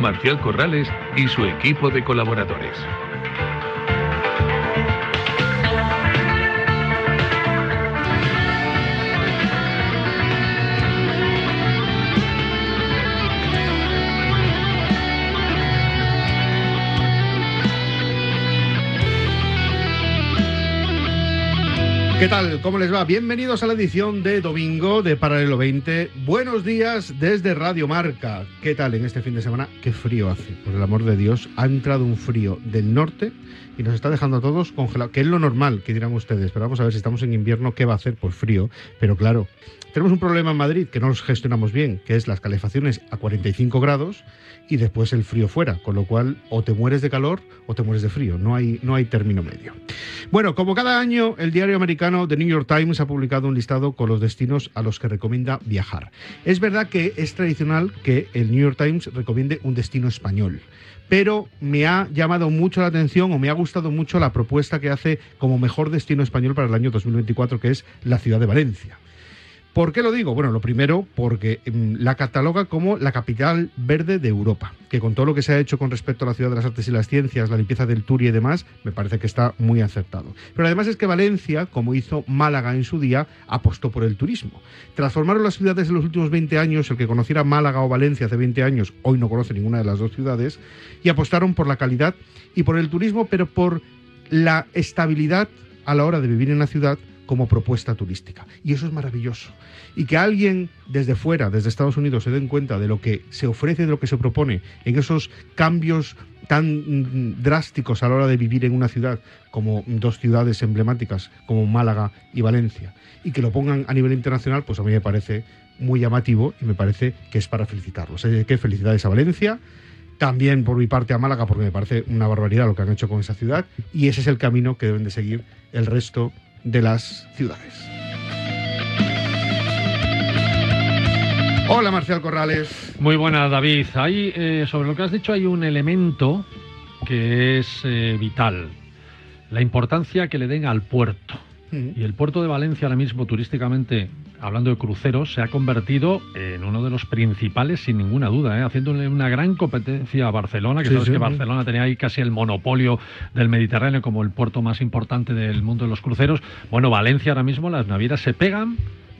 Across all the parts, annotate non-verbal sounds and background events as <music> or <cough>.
Marcial Corrales y su equipo de colaboradores. ¿Qué tal? ¿Cómo les va? Bienvenidos a la edición de domingo de Paralelo 20. Buenos días desde Radio Marca. ¿Qué tal en este fin de semana? Qué frío hace. Por el amor de Dios, ha entrado un frío del norte y nos está dejando a todos congelados, que es lo normal, que dirán ustedes. Pero vamos a ver si estamos en invierno, ¿qué va a hacer? Pues frío. Pero claro, tenemos un problema en Madrid que no nos gestionamos bien, que es las calefacciones a 45 grados y después el frío fuera, con lo cual o te mueres de calor o te mueres de frío, no hay, no hay término medio. Bueno, como cada año, el diario americano The New York Times ha publicado un listado con los destinos a los que recomienda viajar. Es verdad que es tradicional que el New York Times recomiende un destino español pero me ha llamado mucho la atención o me ha gustado mucho la propuesta que hace como mejor destino español para el año 2024, que es la ciudad de Valencia. ¿Por qué lo digo? Bueno, lo primero, porque mm, la cataloga como la capital verde de Europa, que con todo lo que se ha hecho con respecto a la ciudad de las artes y las ciencias, la limpieza del Turi y demás, me parece que está muy acertado. Pero además es que Valencia, como hizo Málaga en su día, apostó por el turismo. Transformaron las ciudades en los últimos 20 años, el que conociera Málaga o Valencia hace 20 años, hoy no conoce ninguna de las dos ciudades, y apostaron por la calidad y por el turismo, pero por la estabilidad a la hora de vivir en la ciudad como propuesta turística. Y eso es maravilloso. Y que alguien desde fuera, desde Estados Unidos, se den cuenta de lo que se ofrece, de lo que se propone en esos cambios tan drásticos a la hora de vivir en una ciudad como dos ciudades emblemáticas como Málaga y Valencia y que lo pongan a nivel internacional, pues a mí me parece muy llamativo y me parece que es para felicitarlos. Así que felicidades a Valencia, también por mi parte a Málaga porque me parece una barbaridad lo que han hecho con esa ciudad y ese es el camino que deben de seguir el resto de las ciudades. Hola Marcial Corrales. Muy buena David. Hay, eh, sobre lo que has dicho hay un elemento que es eh, vital, la importancia que le den al puerto. Y el puerto de Valencia ahora mismo turísticamente, hablando de cruceros, se ha convertido en uno de los principales sin ninguna duda, ¿eh? haciéndole una gran competencia a Barcelona, que Sí, sabes sí, que sí. Barcelona tenía ahí casi el monopolio del Mediterráneo como el puerto más importante del mundo de los cruceros. Bueno, Valencia ahora mismo las navieras se pegan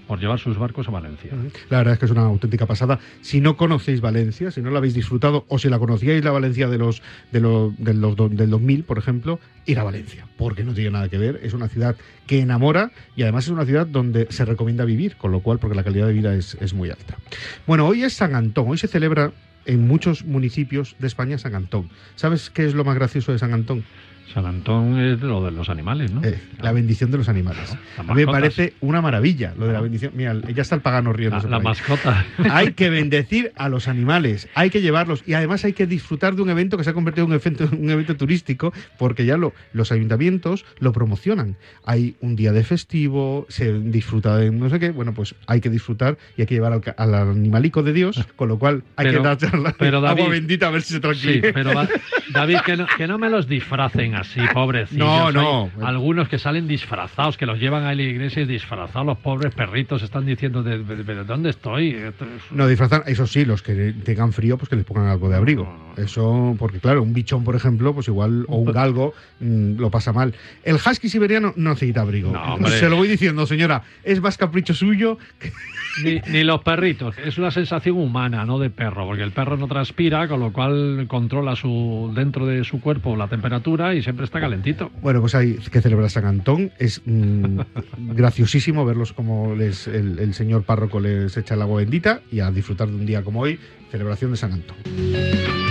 por llevar sus barcos a Valencia. La verdad es que es una auténtica pasada. Si no conocéis Valencia, si no la habéis disfrutado, o si la conocíais la Valencia de los, de los, de los del 2000, por ejemplo, ir a Valencia, porque no tiene nada que ver. Es una ciudad que enamora y además es una ciudad donde se recomienda vivir, con lo cual, porque la calidad de vida es, es muy alta. Bueno, hoy es San Antón, hoy se celebra en muchos municipios de España San Antón. ¿Sabes qué es lo más gracioso de San Antón? San Antón es lo de los animales, ¿no? Eh, la bendición de los animales. Claro, me parece una maravilla lo de la bendición. Mira, ya está el pagano La, riéndose. la ahí. mascota. Hay que <laughs> bendecir a los animales, hay que llevarlos y además hay que disfrutar de un evento que se ha convertido en un evento, <laughs> un evento turístico porque ya lo, los ayuntamientos lo promocionan. Hay un día de festivo, se disfruta de no sé qué, bueno, pues hay que disfrutar y hay que llevar al, animalico de Dios, con lo cual hay Pero- que dar charla- pero, David- agua bendita a ver si se Sí, tranquiliza. pero <laughs> va- David, que no, que no me los disfracen así, pobrecillos. No, Hay no. algunos que salen disfrazados, que los llevan a la iglesia y disfrazados, los pobres perritos están diciendo, de, de- de- ¿de dónde estoy? Esto es- No disfrazan, eso sí, los que tengan frío, pues que les pongan algo de abrigo. No, no, no. Eso, porque claro, un bichón, por ejemplo, pues igual, o un galgo, mm, lo pasa mal. El husky siberiano no necesita abrigo. Se lo voy diciendo, señora, es más capricho suyo. que- <laughs> Ni, ni los perritos, es una sensación humana, no de perro, porque el perro no transpira, con lo cual controla su dentro de su cuerpo la temperatura y siempre está calentito. Bueno, pues hay que celebrar San Antón. Es mm, <laughs> graciosísimo verlos como les, el, el señor párroco les echa el agua bendita y a disfrutar de un día como hoy, celebración de San Antón.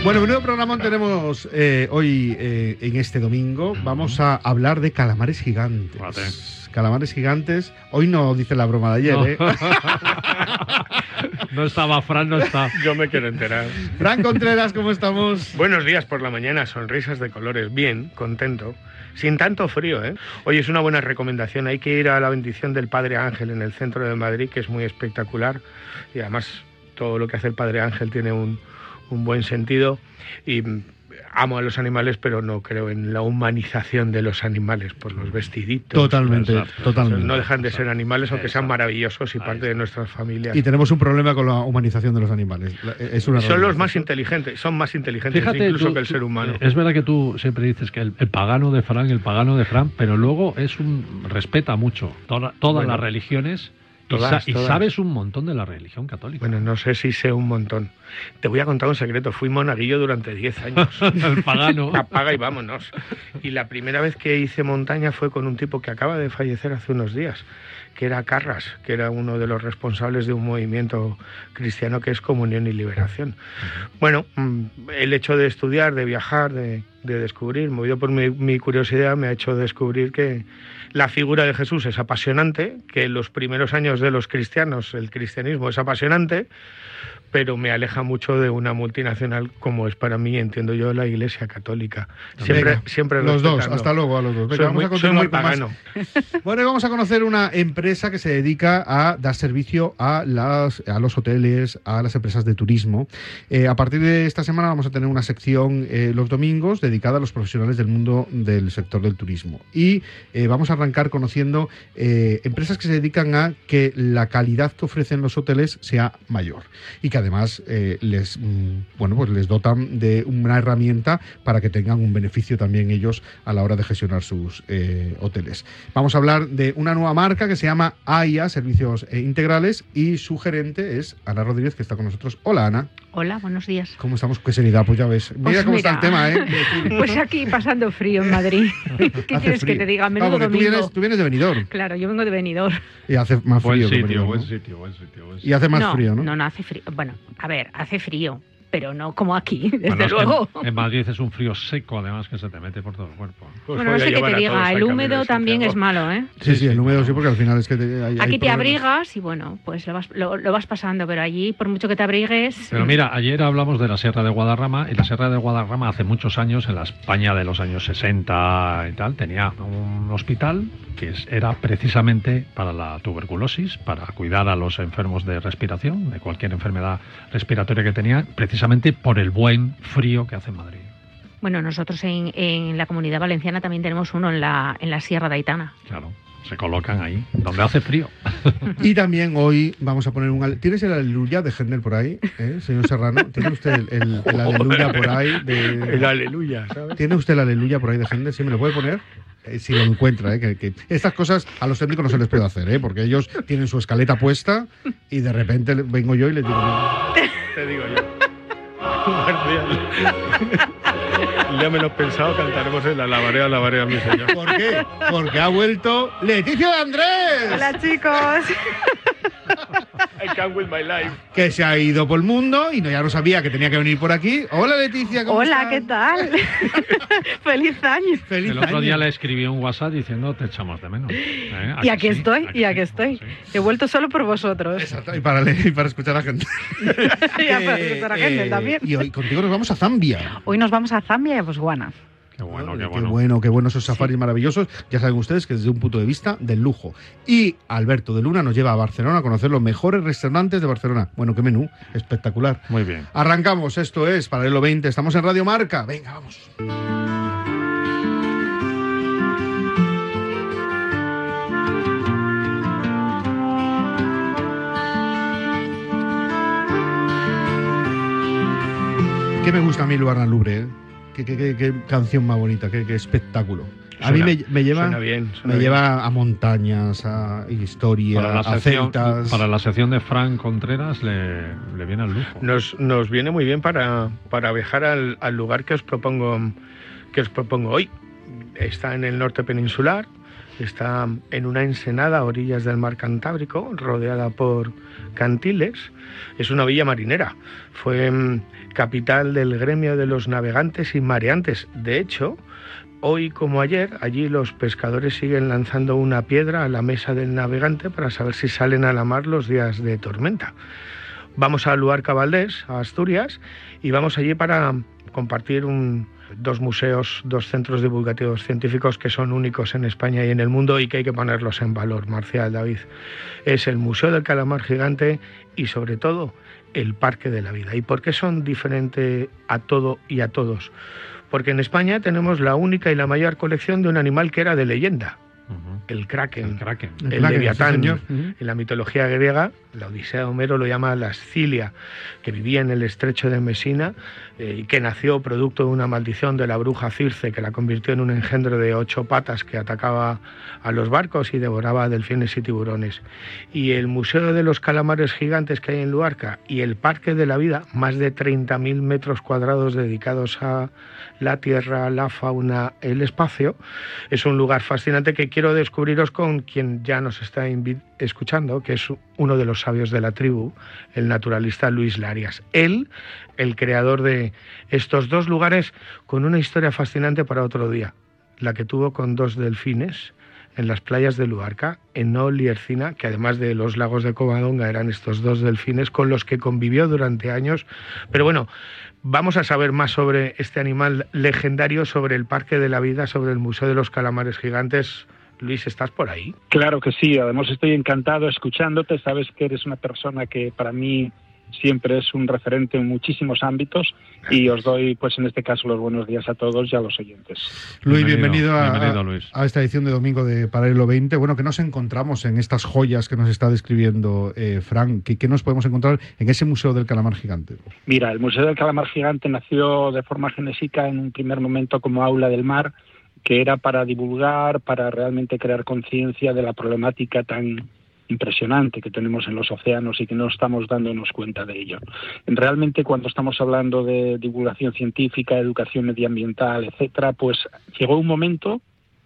Bueno, menudo programa tenemos eh, hoy eh, en este domingo. Vamos a hablar de calamares gigantes. Calamares gigantes. Hoy no dice la broma de ayer, No. ¿eh? <laughs> No estaba, Fran no está. <laughs> Yo me quiero enterar. Fran Contreras, ¿cómo estamos? Buenos días por la mañana, sonrisas de colores. Bien, contento. Sin tanto frío, ¿eh? Hoy es una buena recomendación. Hay que ir a la bendición del Padre Ángel en el centro de Madrid, que es muy espectacular. Y además todo lo que hace el Padre Ángel tiene un, un buen sentido. Y amo a los animales, pero no creo en la humanización de los animales por los vestiditos. Totalmente, totalmente. No dejan de ser animales, aunque sean maravillosos y parte de nuestras familias. Y tenemos un problema con la humanización de los animales. Es una son los más inteligentes, son más inteligentes incluso que el ser humano. Es verdad que tú siempre dices que el, pagano de Fran, el pagano de Fran, pero luego es un respeta mucho todas las religiones y, sabes un montón de la religión católica. Bueno, no sé si sé un montón. Te voy a contar un secreto. Fui monaguillo durante 10 años. <laughs> El pagano. <laughs> Apaga y vámonos. Y la primera vez que hice montaña fue con un tipo que acaba de fallecer hace unos días, que era Carras, que era uno de los responsables de un movimiento cristiano que es Comunión y Liberación. Bueno, mm, el hecho de estudiar, de viajar, de, descubrir, movido por mi curiosidad, me ha hecho descubrir que la figura de Jesús es apasionante, que en los primeros años de los cristianos el cristianismo es apasionante, pero me aleja mucho de una multinacional como es para mí, entiendo yo, la Iglesia Católica. Siempre, siempre los dos, hasta luego a los dos. vamos a continuar pagano. <laughs> Bueno, vamos a conocer una empresa que se dedica a dar servicio a, las, a los hoteles, a las empresas de turismo. Eh, a partir de esta semana vamos a tener una sección eh, los domingos dedicada a los profesionales del mundo del sector del turismo. Y eh, vamos a arrancar conociendo empresas que se dedican a que la calidad que ofrecen los hoteles sea mayor y que además eh, les, mm, bueno, pues les dotan de una herramienta para que tengan un beneficio también ellos a la hora de gestionar sus eh, hoteles. Vamos a hablar de una nueva marca que se llama AIA, Servicios eh, Integrales, y su gerente es Ana Rodríguez, que está con nosotros. Hola, Ana. Hola, buenos días. ¿Cómo estamos? Qué seriedad, pues ya ves. Mira pues cómo está el tema, ¿eh? <laughs> pues aquí pasando frío en Madrid. <laughs> ¿Qué quieres que te diga? Menudo domingo. Tú vienes, tú vienes, de Benidorm. Claro, yo vengo de Benidorm. Y hace más frío. Buen sitio, buen sitio, buen sitio, Y hace más frío, ¿no? No, no hace frío. Bueno, a ver, hace frío pero no como aquí, <laughs> desde luego. En, Madrid es un frío seco, además, que se te mete por todo el cuerpo. Pues bueno, no sé qué te diga, el húmedo también es malo, ¿eh? Sí, sí, el húmedo sí, porque al final es que... aquí te abrigas y bueno, pues lo vas, lo, vas pasando, pero allí, por mucho que te abrigues... Pero mira, ayer hablamos de la Sierra de Guadarrama, y la Sierra de Guadarrama hace muchos años, en la España de los años 60 y tal, tenía un hospital que era precisamente para la tuberculosis, para cuidar a los enfermos de respiración, de cualquier enfermedad respiratoria que tenían, precisamente por el buen frío que hace en Madrid. Bueno, nosotros en, la comunidad valenciana también tenemos uno en la, en la Sierra de Aitana. Claro se colocan ahí, donde hace frío. <laughs> Y también hoy vamos a poner un... ¿Tienes el aleluya de Gendel por ahí, eh, señor Serrano? ¿Tiene usted el, <laughs> aleluya por ahí? De... <laughs> El aleluya, ¿sabes? ¿Tiene usted el aleluya por ahí de Gendel? ¿Sí me lo puede poner? Eh, si lo encuentra, ¿eh? Que, estas cosas a los técnicos no se les puede hacer, ¿eh? Porque ellos tienen su escaleta puesta y de repente vengo yo y les digo... Te digo yo. fazendo. <laughs> ya menos pensado cantaremos en la lavarea, lavarea, mi señor. <laughs> ¿Por qué? Porque ha vuelto Leticia de Andrés. Hola, chicos. <laughs> I can't with my life. Que se ha ido por el mundo y no, ya no sabía que tenía que venir por aquí. Hola Leticia, ¿cómo Hola, ¿qué tal? <laughs> Feliz año. Feliz el otro día le escribí un WhatsApp diciendo te echamos de menos. ¿Eh? Y aquí estoy, y aquí estoy. He vuelto solo por vosotros. Exacto, y para, leer, y para escuchar a la gente. y para escuchar a la gente eh, también. Y hoy contigo nos vamos a Zambia. Hoy nos vamos a Zambia a Botswana. Qué bueno, qué bueno. Qué bueno, qué bueno esos safaris maravillosos. Ya saben ustedes que desde un punto de vista del lujo. Y Alberto de Luna nos lleva a Barcelona a conocer los mejores restaurantes de Barcelona. Bueno, qué menú, espectacular. Muy bien. Arrancamos, esto es Paralelo 20, estamos en Radio Marca. Venga, vamos. ¿Qué me gusta a mí el Lubre? ¿eh? Qué, canción más bonita, qué, espectáculo. A mí me, lleva, me lleva a montañas, a historia, a celtas. Para la sección de Frank Contreras le, viene al lujo. Nos, nos viene muy bien para, para viajar al, al, lugar que os propongo que os propongo hoy. Está en el norte peninsular, está en una ensenada a orillas del mar Cantábrico, rodeada por cantiles. Es una villa marinera. Fue capital del gremio de los navegantes y mareantes. De hecho, hoy como ayer, allí los pescadores siguen lanzando una piedra a la mesa del navegante para saber si salen a la mar los días de tormenta. Vamos a Luarca Valdés, a Asturias, y vamos allí para compartir dos museos, dos centros divulgativos científicos que son únicos en España y en el mundo y que hay que ponerlos en valor, Marcial David. Es el Museo del Calamar Gigante y sobre todo el Parque de la Vida. ¿Y por qué son diferentes a todo y a todos? Porque en España tenemos la única y la mayor colección de un animal que era de leyenda, el kraken, el, leviatán. En la mitología griega, la Odisea de Homero lo llama la Scilia, que vivía en el estrecho de Mesina eh, y que nació producto de una maldición de la bruja Circe, que la convirtió en un engendro de ocho patas que atacaba a los barcos y devoraba delfines y tiburones. Y el Museo de los Calamares Gigantes que hay en Luarca y el Parque de la Vida, más de 30.000 metros cuadrados dedicados a la tierra, la fauna, el espacio, es un lugar fascinante que quiero descubriros con quien ya nos está escuchando, que es uno de los sabios de la tribu, el naturalista Luis Larias. Él, el creador de estos dos lugares, con una historia fascinante para otro día, la que tuvo con dos delfines en las playas de Luarca, Enol y Ercina, que además de los lagos de Covadonga eran estos dos delfines con los que convivió durante años. Pero bueno, vamos a saber más sobre este animal legendario, sobre el Parque de la Vida, sobre el Museo de los Calamares Gigantes Luis, ¿estás por ahí? Claro que sí, además estoy encantado escuchándote, sabes que eres una persona que para mí siempre es un referente en muchísimos ámbitos y os doy, pues en este caso, los buenos días a todos y a los oyentes. Luis, bienvenido, a, esta edición de domingo de Paralelo 20. Bueno, ¿qué nos encontramos en estas joyas que nos está describiendo eh, Frank? ¿Qué, ¿Qué, nos podemos encontrar en ese Museo del Calamar Gigante? Mira, el Museo del Calamar Gigante nació de forma genésica en un primer momento como aula del mar que era para divulgar, para realmente crear conciencia de la problemática tan impresionante que tenemos en los océanos y que no estamos dándonos cuenta de ello. Realmente cuando estamos hablando de divulgación científica, educación medioambiental, etcétera, pues llegó un momento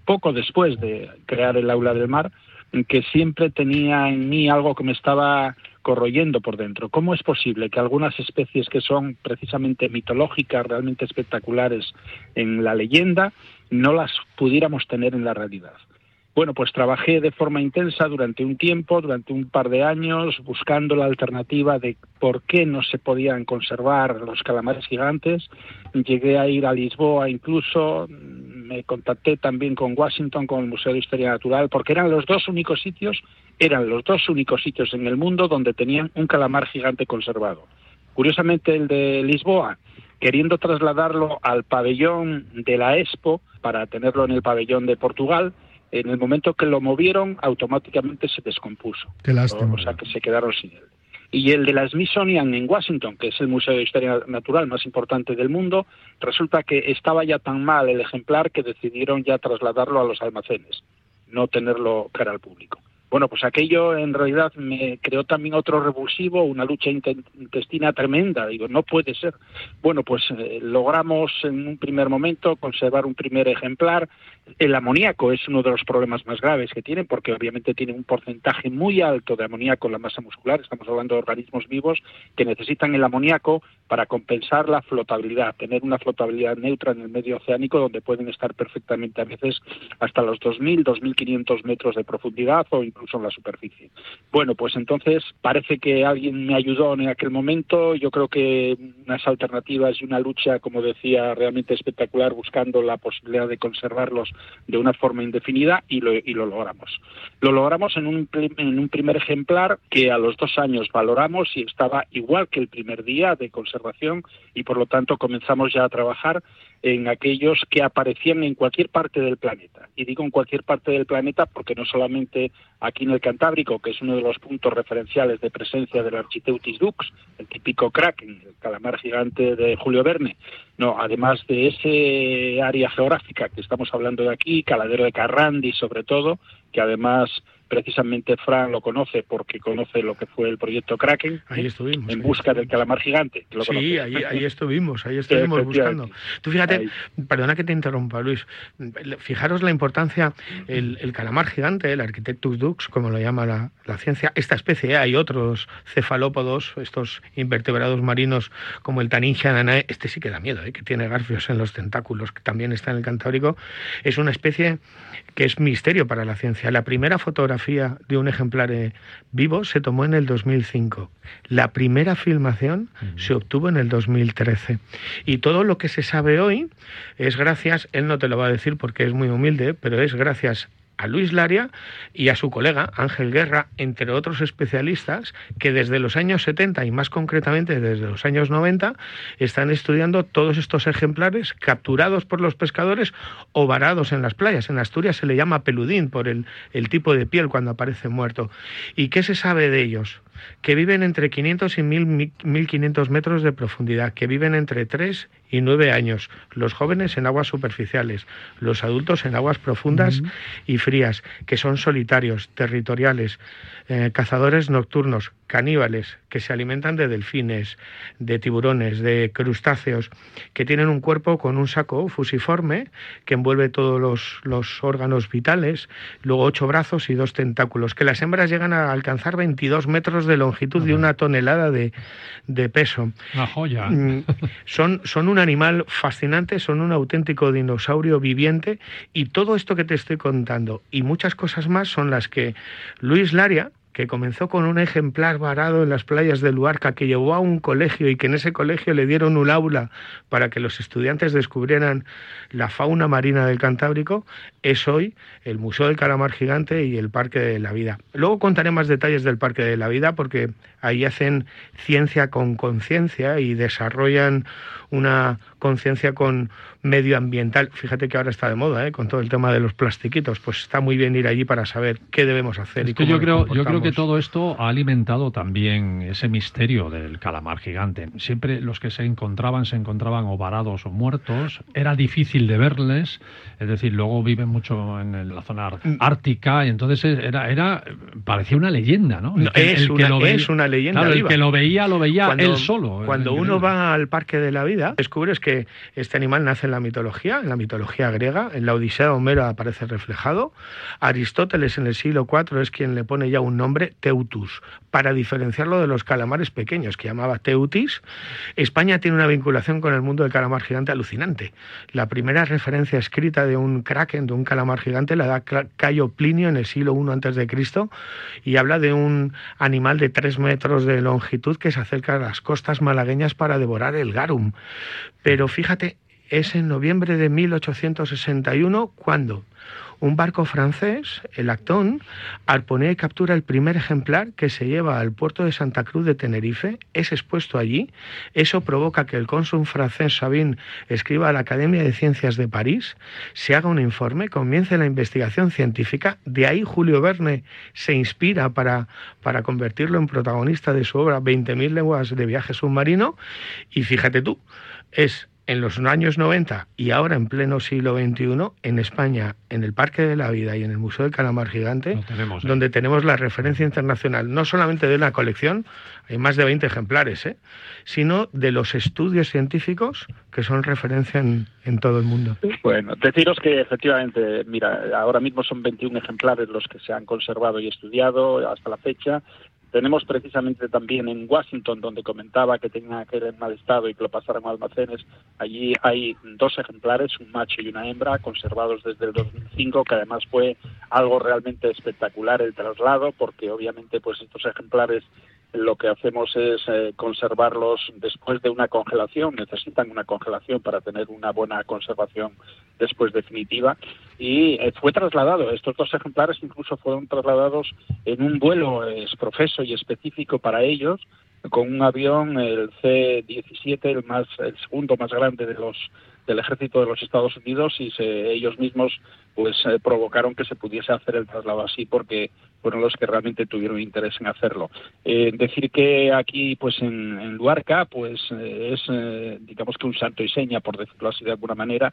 poco después de crear el aula del mar en que siempre tenía en mí algo que me estaba corroyendo por dentro. ¿Cómo es posible que algunas especies que son precisamente mitológicas, realmente espectaculares en la leyenda, no las pudiéramos tener en la realidad? Bueno, pues trabajé de forma intensa durante un tiempo, durante un par de años, buscando la alternativa de por qué no se podían conservar los calamares gigantes. Llegué a ir a Lisboa incluso, me contacté también con Washington, con el Museo de Historia Natural, porque eran los dos únicos sitios, eran los dos únicos sitios en el mundo donde tenían un calamar gigante conservado. Curiosamente el de Lisboa, queriendo trasladarlo al pabellón de la Expo para tenerlo en el pabellón de Portugal, en el momento que lo movieron automáticamente se descompuso. Qué lástima. O sea que se quedaron sin él. Y el de la Smithsonian en Washington, que es el Museo de Historia Natural más importante del mundo, resulta que estaba ya tan mal el ejemplar que decidieron ya trasladarlo a los almacenes, no tenerlo cara al público. Bueno, pues aquello en realidad me creó también otro revulsivo, una lucha intestina tremenda. Digo, no puede ser. Bueno, pues eh, logramos en un primer momento conservar un primer ejemplar. El amoníaco es uno de los problemas más graves que tienen, porque obviamente tiene un porcentaje muy alto de amoníaco en la masa muscular. Estamos hablando de organismos vivos que necesitan el amoníaco para compensar la flotabilidad, tener una flotabilidad neutra en el medio oceánico donde pueden estar perfectamente a veces hasta los 2.000, 2.500 metros de profundidad o incluso en la superficie. Bueno, pues entonces parece que alguien me ayudó en aquel momento. Yo creo que unas alternativas y una lucha, como decía, realmente espectacular buscando la posibilidad de conservarlos de una forma indefinida y lo, logramos. Lo logramos en un, en un primer ejemplar que a los dos años valoramos y estaba igual que el primer día de conservación y por lo tanto comenzamos ya a trabajar en aquellos que aparecían en cualquier parte del planeta. Y digo en cualquier parte del planeta porque no solamente aquí en el Cantábrico, que es uno de los puntos referenciales de presencia del Architeutis dux, el típico kraken, el calamar gigante de Julio Verne, no, además de ese área geográfica que estamos hablando de aquí, Caladero de Carrandi sobre todo, que además precisamente Fran lo conoce porque conoce lo que fue el proyecto Kraken. Ahí estuvimos. En busca del calamar gigante. sí, ahí, estuvimos, ahí <laughs> estuvimos buscando. Tú fíjate fíjate, perdona que te interrumpa, Luis. Fijaros la importancia, el, calamar gigante, el Architectus dux, como lo llama la, ciencia, esta especie, ¿eh? hay otros cefalópodos, estos invertebrados marinos como el Taninja danae, este sí que da miedo, ¿eh? que tiene garfios en los tentáculos, que también está en el Cantábrico, es una especie que es misterio para la ciencia. La primera fotografía de un ejemplar eh, vivo se tomó en el 2005. La primera filmación se obtuvo en el 2013. Y todo lo que se sabe hoy es gracias, él no te lo va a decir porque es muy humilde, pero es gracias a Luis Laria y a su colega Ángel Guerra, entre otros especialistas que desde los años 70 y más concretamente desde los años 90 están estudiando todos estos ejemplares capturados por los pescadores o varados en las playas. En Asturias se le llama peludín por el, el tipo de piel cuando aparece muerto. ¿Y qué se sabe de ellos? Que viven entre 500 y 1500 metros de profundidad, que viven entre 3 y 9 años, los jóvenes en aguas superficiales, los adultos en aguas profundas y frías, que son solitarios, territoriales, eh, cazadores nocturnos, caníbales, que se alimentan de delfines, de tiburones, de crustáceos, que tienen un cuerpo con un saco fusiforme que envuelve todos los, los órganos vitales, luego ocho brazos y dos tentáculos, que las hembras llegan a alcanzar 22 metros de longitud y una tonelada de, de peso. Una joya. Mm, son, son un animal fascinante, son un auténtico dinosaurio viviente y todo esto que te estoy contando y muchas cosas más son las que Luis Laria, que comenzó con un ejemplar varado en las playas de Luarca, que llevó a un colegio y que en ese colegio le dieron un aula para que los estudiantes descubrieran la fauna marina del Cantábrico, es hoy el Museo del Calamar Gigante y el Parque de la Vida. Luego contaré más detalles del Parque de la Vida porque ahí hacen ciencia con conciencia y desarrollan una conciencia con medioambiental. Fíjate que ahora está de moda, ¿eh? con todo el tema de los plastiquitos. Pues está muy bien ir allí para saber qué debemos hacer. y cómo yo creo, yo creo que todo esto ha alimentado también ese misterio del calamar gigante. Siempre los que se encontraban se encontraban o varados o muertos. Era difícil de verles. Es decir, luego viven mucho en la zona mm. ártica y entonces era, era parecía una leyenda, ¿no? es, una, leyenda. el que lo veía lo veía él solo. Cuando uno va al Parque de la Vida descubres que este animal nace en la mitología, en la mitología griega, en la Odisea de Homero aparece reflejado. Aristóteles en el siglo IV es quien le pone ya un nombre, Teutus, para diferenciarlo de los calamares pequeños, que llamaba Teutis. España tiene una vinculación con el mundo del calamar gigante alucinante. La primera referencia escrita de un kraken, de un calamar gigante, la da Cayo Plinio en el siglo I Cristo y habla de un animal de tres metros de longitud que se acerca a las costas malagueñas para devorar el garum. Pero fíjate, es en noviembre de 1861 cuando un barco francés, el Acton, arponea y captura el primer ejemplar que se lleva al puerto de Santa Cruz de Tenerife, es expuesto allí. Eso provoca que el cónsul francés Sabin escriba a la Academia de Ciencias de París, se haga un informe, comience la investigación científica. De ahí Julio Verne se inspira para, para convertirlo en protagonista de su obra 20.000 lenguas de viaje submarino. Y fíjate tú, es en los años 90 y ahora en pleno siglo XXI, en España, en el Parque de la Vida y en el Museo del Calamar Gigante, ¿eh? donde tenemos la referencia internacional, no solamente de la colección, hay más de 20 ejemplares, ¿eh? sino de los estudios científicos que son referencia en, en, todo el mundo. Bueno, deciros que efectivamente, mira, ahora mismo son 21 ejemplares los que se han conservado y estudiado hasta la fecha. Tenemos precisamente también en Washington, donde comentaba que tenía que ir en mal estado y que lo pasaran a almacenes, allí hay dos ejemplares, un macho y una hembra, conservados desde el 2005, que además fue algo realmente espectacular el traslado, porque obviamente pues estos ejemplares lo que hacemos es eh, conservarlos después de una congelación, necesitan una congelación para tener una buena conservación después definitiva y eh, fue trasladado, estos dos ejemplares incluso fueron trasladados en un vuelo exprofeso y específico para ellos con un avión, el C-17, el, más, el segundo más grande de los del ejército de los Estados Unidos y se, ellos mismos pues eh, provocaron que se pudiese hacer el traslado así porque fueron los que realmente tuvieron interés en hacerlo. Eh, decir que aquí pues en, Luarca pues eh, es digamos que un santo y seña por decirlo así de alguna manera,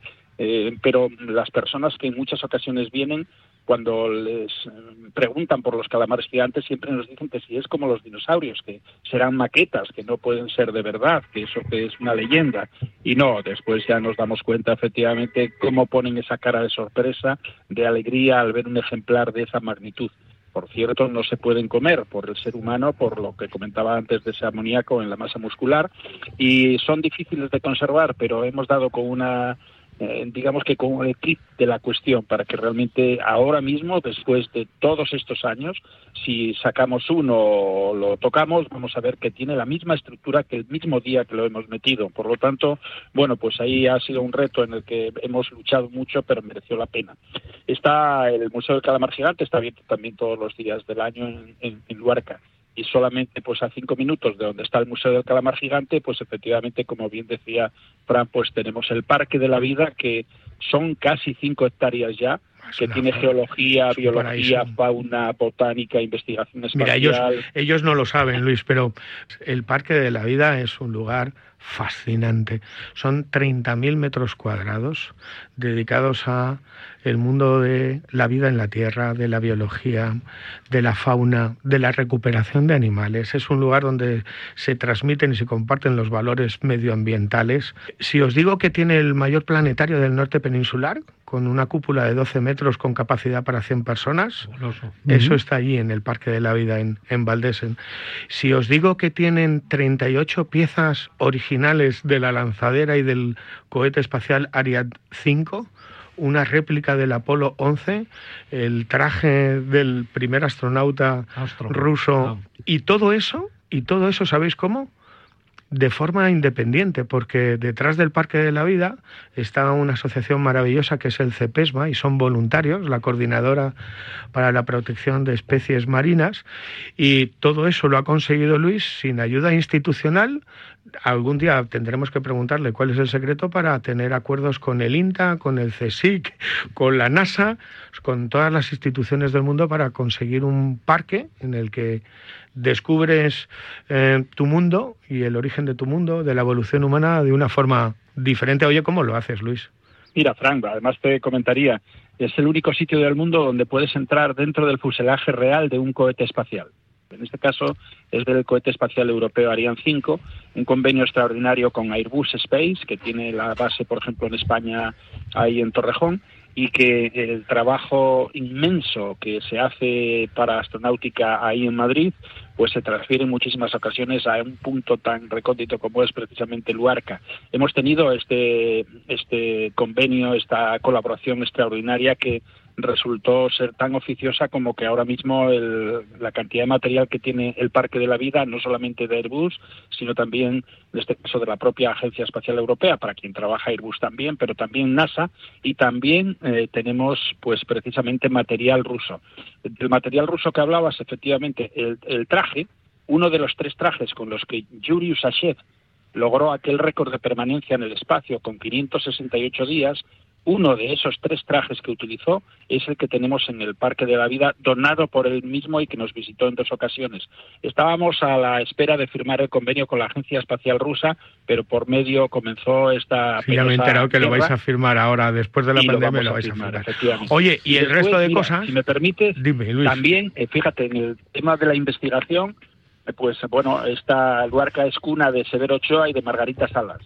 pero las personas que muchas ocasiones vienen cuando les eh, preguntan por los calamares gigantes siempre nos dicen que si es como los dinosaurios, que serán maquetas, que no pueden ser de verdad, que eso que es una leyenda. Y no, después ya nos damos cuenta efectivamente cómo ponen esa cara de sorpresa, de alegría al ver un ejemplar de esa magnitud por cierto, no se pueden comer por el ser humano, por lo que comentaba antes de ese amoníaco en la masa muscular, y son difíciles de conservar, pero hemos dado con una eh, digamos que con el kit de la cuestión para que realmente ahora mismo, después de todos estos años, si sacamos uno o lo tocamos, vamos a ver que tiene la misma estructura que el mismo día que lo hemos metido. Por lo tanto, bueno, pues ahí ha sido un reto en el que hemos luchado mucho, pero mereció la pena. Está el Museo del Calamar Gigante, está abierto también todos los días del año en, en, en Luarca y solamente pues a cinco minutos de donde está el Museo del Calamar Gigante, pues efectivamente, como bien decía Fran, pues tenemos el Parque de la Vida, que son casi cinco hectáreas ya, que tiene geología, biología, fauna, botánica, investigación espacial. Mira, ellos, ellos no lo saben, Luis, pero el Parque de la Vida es un lugar fascinante. Son 30.000 metros cuadrados dedicados a el mundo de la vida en la Tierra, de la biología, de la fauna, de la recuperación de animales. Es un lugar donde se transmiten y se comparten los valores medioambientales. Si os digo que tiene el mayor planetario del norte peninsular, con una cúpula de 12 metros con capacidad para 100 personas. Eso está allí en el Parque de la Vida en, en Valdesen. Si os digo que tienen 38 piezas originales de la lanzadera y del cohete espacial Ariane 5, una réplica del Apolo 11, el traje del primer astronauta ruso y todo eso, y todo eso, ¿sabéis cómo? de forma independiente, porque detrás del Parque de la Vida está una asociación maravillosa que es el CEPESMA y son voluntarios, la Coordinadora para la Protección de Especies Marinas, y todo eso lo ha conseguido Luis sin ayuda institucional. Algún día tendremos que preguntarle cuál es el secreto para tener acuerdos con el INTA, con el CSIC, con la NASA, con todas las instituciones del mundo para conseguir un parque en el que descubres eh, tu mundo y el origen de tu mundo, de la evolución humana, de una forma diferente. Oye, ¿cómo lo haces, Luis? Mira, Frank, además te comentaría, es el único sitio del mundo donde puedes entrar dentro del fuselaje real de un cohete espacial. En este caso es del cohete espacial europeo Ariane 5, un convenio extraordinario con Airbus Space, que tiene la base, por ejemplo, en España, ahí en Torrejón, y que el trabajo inmenso que se hace para astronáutica ahí en Madrid pues se transfiere en muchísimas ocasiones a un punto tan recóndito como es precisamente Luarca. Hemos tenido este, este convenio, esta colaboración extraordinaria que resultó ser tan oficiosa como que ahora mismo la cantidad de material que tiene el Parque de la Vida, no solamente de Airbus, sino también, en este caso, de la propia Agencia Espacial Europea, para quien trabaja Airbus también, pero también NASA, y también eh, tenemos, pues, precisamente material ruso. El material ruso que hablabas, efectivamente, el, el traje, uno de los tres trajes con los que Yuri Usashev logró aquel récord de permanencia en el espacio con 568 días, uno de esos tres trajes que utilizó es el que tenemos en el Parque de la Vida, donado por él mismo y que nos visitó en dos ocasiones. Estábamos a la espera de firmar el convenio con la Agencia Espacial Rusa, pero por medio comenzó esta. Sí, ya me he enterado que lo vais a firmar ahora, después de la pandemia lo, vais a firmar. Oye, y, el resto de cosas. Si me permites, también, eh, fíjate, en el tema de la investigación, eh, pues bueno, esta Luarca es cuna de Severo Ochoa y de Margarita Salas.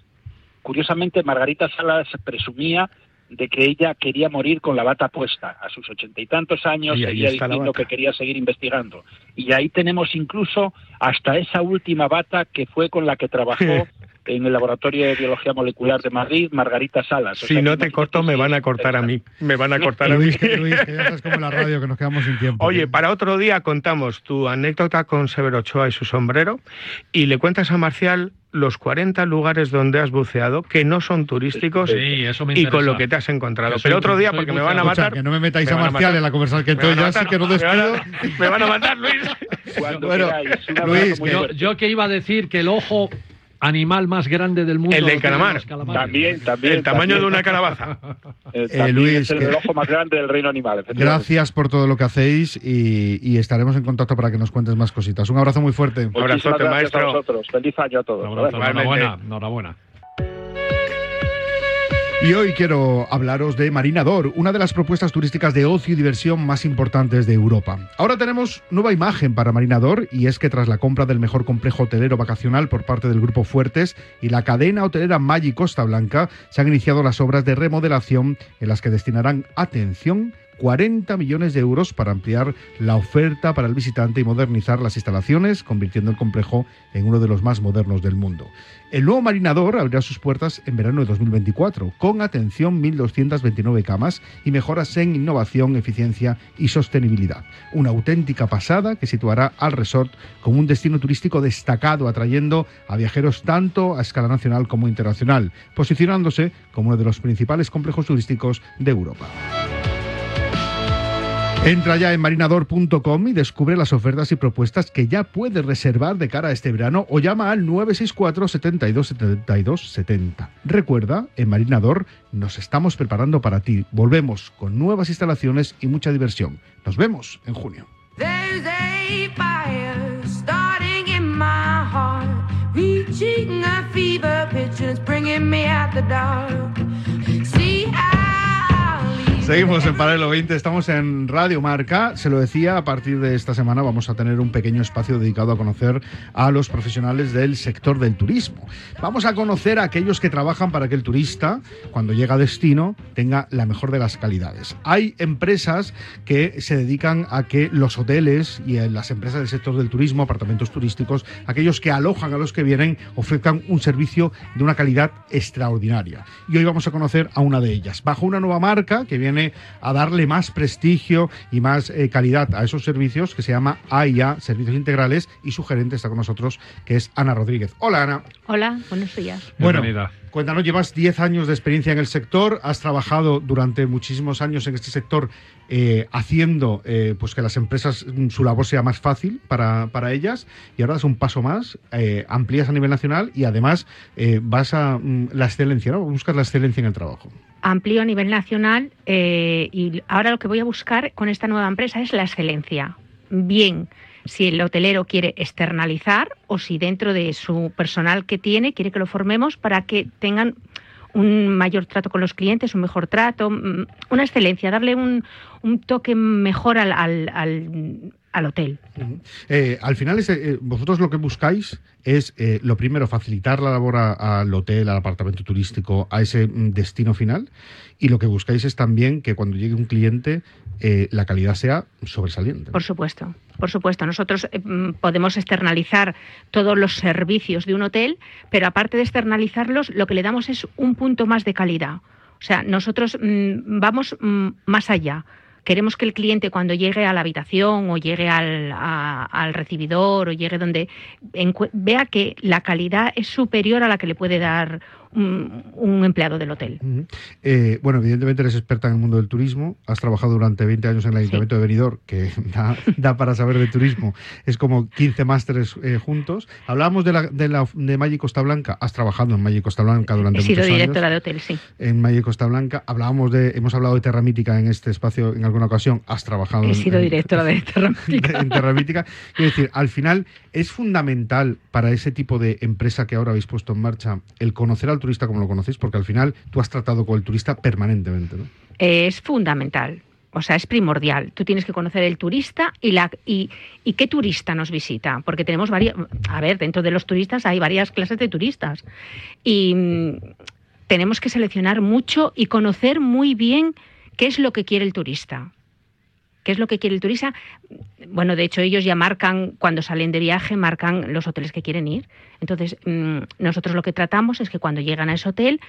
Curiosamente, Margarita Salas presumía de que ella quería morir con la bata puesta. A sus ochenta y tantos años seguía diciendo que quería seguir investigando. Y ahí tenemos incluso hasta esa última bata que fue con la que trabajó <laughs> en el Laboratorio de Biología Molecular de Madrid, Margarita Salas. si no te corto, me van a cortar a mí. Me van a cortar a mí. <laughs> Luis, que ya estás como la radio, que nos quedamos sin tiempo. Oye, para otro día contamos tu anécdota con Severo Ochoa y su sombrero y le cuentas a Marcial los 40 lugares donde has buceado que no son turísticos sí, eso me y con lo que te has encontrado. Pero otro día, porque me van a matar. que no me metáis a Marcial en la conversación que entonces ya sí que no despido. <laughs> Me van a matar, Luis. <laughs> bueno, Luis, yo, yo que iba a decir que el ojo animal más grande del mundo. El del calamar. También, también. El tamaño de una calabaza. <laughs> Eh, Luis, es el ojo más grande del reino animal. Gracias por todo lo que hacéis y, estaremos en contacto para que nos cuentes más cositas. Un abrazo muy fuerte. Un abrazote, maestro. A Feliz año a todos. enhorabuena. enhorabuena. Y hoy quiero hablaros de Marinador, una de las propuestas turísticas de ocio y diversión más importantes de Europa. Ahora tenemos nueva imagen para Marinador y es que tras la compra del mejor complejo hotelero vacacional por parte del Grupo Fuertes y la cadena hotelera Maggi Costa Blanca, se han iniciado las obras de remodelación en las que destinarán atención 40 millones de euros para ampliar la oferta para el visitante y modernizar las instalaciones, convirtiendo el complejo en uno de los más modernos del mundo. El nuevo Marinador abrirá sus puertas en verano de 2024, con atención 1.229 camas y mejoras en innovación, eficiencia y sostenibilidad. Una auténtica pasada que situará al resort como un destino turístico destacado, atrayendo a viajeros tanto a escala nacional como internacional, posicionándose como uno de los principales complejos turísticos de Europa. Entra ya en marinador.com y descubre las ofertas y propuestas que ya puedes reservar de cara a este verano o llama al 964 72 72 70. Recuerda, en Marinador nos estamos preparando para ti. Volvemos con nuevas instalaciones y mucha diversión. Nos vemos en junio. Seguimos en Paralelo 20, estamos en Radio Marca. Se lo decía, a partir de esta semana vamos a tener un pequeño espacio dedicado a conocer a los profesionales del sector del turismo. Vamos a conocer a aquellos que trabajan para que el turista, cuando llega a destino, tenga la mejor de las calidades. Hay empresas que se dedican a que los hoteles y las empresas del sector del turismo, apartamentos turísticos, aquellos que alojan a los que vienen, ofrezcan un servicio de una calidad extraordinaria. Y hoy vamos a conocer a una de ellas, bajo una nueva marca que viene a darle más prestigio y más eh, calidad a esos servicios que se llama AIA, Servicios Integrales, y su gerente está con nosotros, que es Ana Rodríguez. Hola, Ana. Hola, buenos días. Bueno, cuéntanos, llevas 10 años de experiencia en el sector, has trabajado durante muchísimos años en este sector eh, haciendo eh, pues que las empresas mm, su labor sea más fácil para, para ellas y ahora das un paso más, amplías a nivel nacional y además vas a mm, la excelencia, ¿no? buscas la excelencia en el trabajo amplío a nivel nacional eh, y ahora lo que voy a buscar con esta nueva empresa es la excelencia. Bien, si el hotelero quiere externalizar o si dentro de su personal que tiene quiere que lo formemos para que tengan un mayor trato con los clientes, un mejor trato, mm, una excelencia, darle un, toque mejor al, al hotel. Eh, al final, eh, vosotros lo que buscáis es, eh, lo primero, facilitar la labor al hotel, al apartamento turístico, a ese mm, destino final. Y lo que buscáis es también que cuando llegue un cliente, la calidad sea sobresaliente. Por supuesto, por supuesto. Nosotros mm, podemos externalizar todos los servicios de un hotel, pero aparte de externalizarlos, lo que le damos es un punto más de calidad. O sea, nosotros mm, vamos más allá queremos que el cliente cuando llegue a la habitación o llegue al, al recibidor o llegue donde vea que la calidad es superior a la que le puede dar un, empleado del hotel. Eh, bueno, evidentemente eres experta en el mundo del turismo, has trabajado durante 20 años en el Ayuntamiento de Benidorm, que <laughs> da, para saber de turismo, es como 15 másteres eh, juntos. Hablábamos de, la, de, la, de Maggi Costa Blanca, has trabajado en Maggi Costa Blanca durante He sido directora de hotel, sí. En Maggi Costa Blanca, hablábamos de, hemos hablado de Terra Mítica en este espacio en alguna ocasión, has trabajado He sido directora de Terra <laughs> Mítica. en Terra Mítica. Quiero decir, al final es fundamental para ese tipo de empresa que ahora habéis puesto en marcha el conocer al turista como lo conocéis, porque al final tú has tratado con el turista permanentemente. ¿no? Es fundamental. O sea, es primordial. Tú tienes que conocer el turista y, la, y, qué turista nos visita. Porque tenemos varias. A ver, dentro de los turistas hay varias clases de turistas. Y mm, tenemos que seleccionar mucho y conocer muy bien qué es lo que quiere el turista. ¿Qué es lo que quiere el turista? Bueno, de hecho ellos ya marcan, cuando salen de viaje, marcan los hoteles que quieren ir. Entonces, mm, nosotros lo que tratamos es que cuando llegan a ese hotel,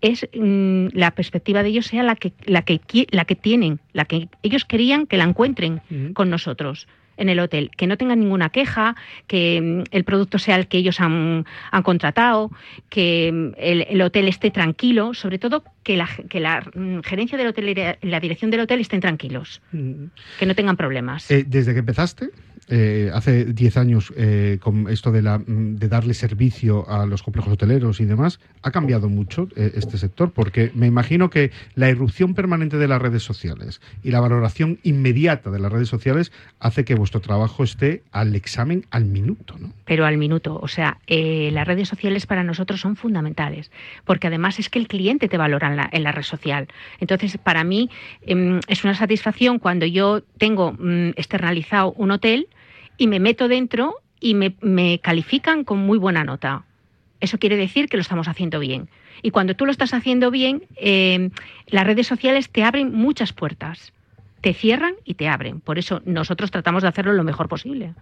es mm, la perspectiva de ellos sea la que, la que, la que tienen, la que ellos querían que la encuentren con nosotros en el hotel, que no tengan ninguna queja, que mm, el producto sea el que ellos han, contratado, que mm, el, hotel esté tranquilo, sobre todo que la, que la mm, gerencia del hotel y la dirección del hotel estén tranquilos, que no tengan problemas. Eh, desde que empezaste, eh, hace 10 años eh, con esto de, la, mm, de darle servicio a los complejos hoteleros y demás, ha cambiado mucho eh, este sector, porque me imagino que la irrupción permanente de las redes sociales y la valoración inmediata de las redes sociales hace que vuestro trabajo esté al examen al minuto. ¿no? Pero al minuto, o sea, las redes sociales para nosotros son fundamentales, porque además es que el cliente te valora en la, en la red social. Entonces, para mí em, es una satisfacción cuando yo tengo mm, externalizado un hotel, y me meto dentro y me, califican con muy buena nota. Eso quiere decir que lo estamos haciendo bien. Y cuando tú lo estás haciendo bien, eh, las redes sociales te abren muchas puertas te cierran y te abren. Por eso nosotros tratamos de hacerlo lo mejor posible.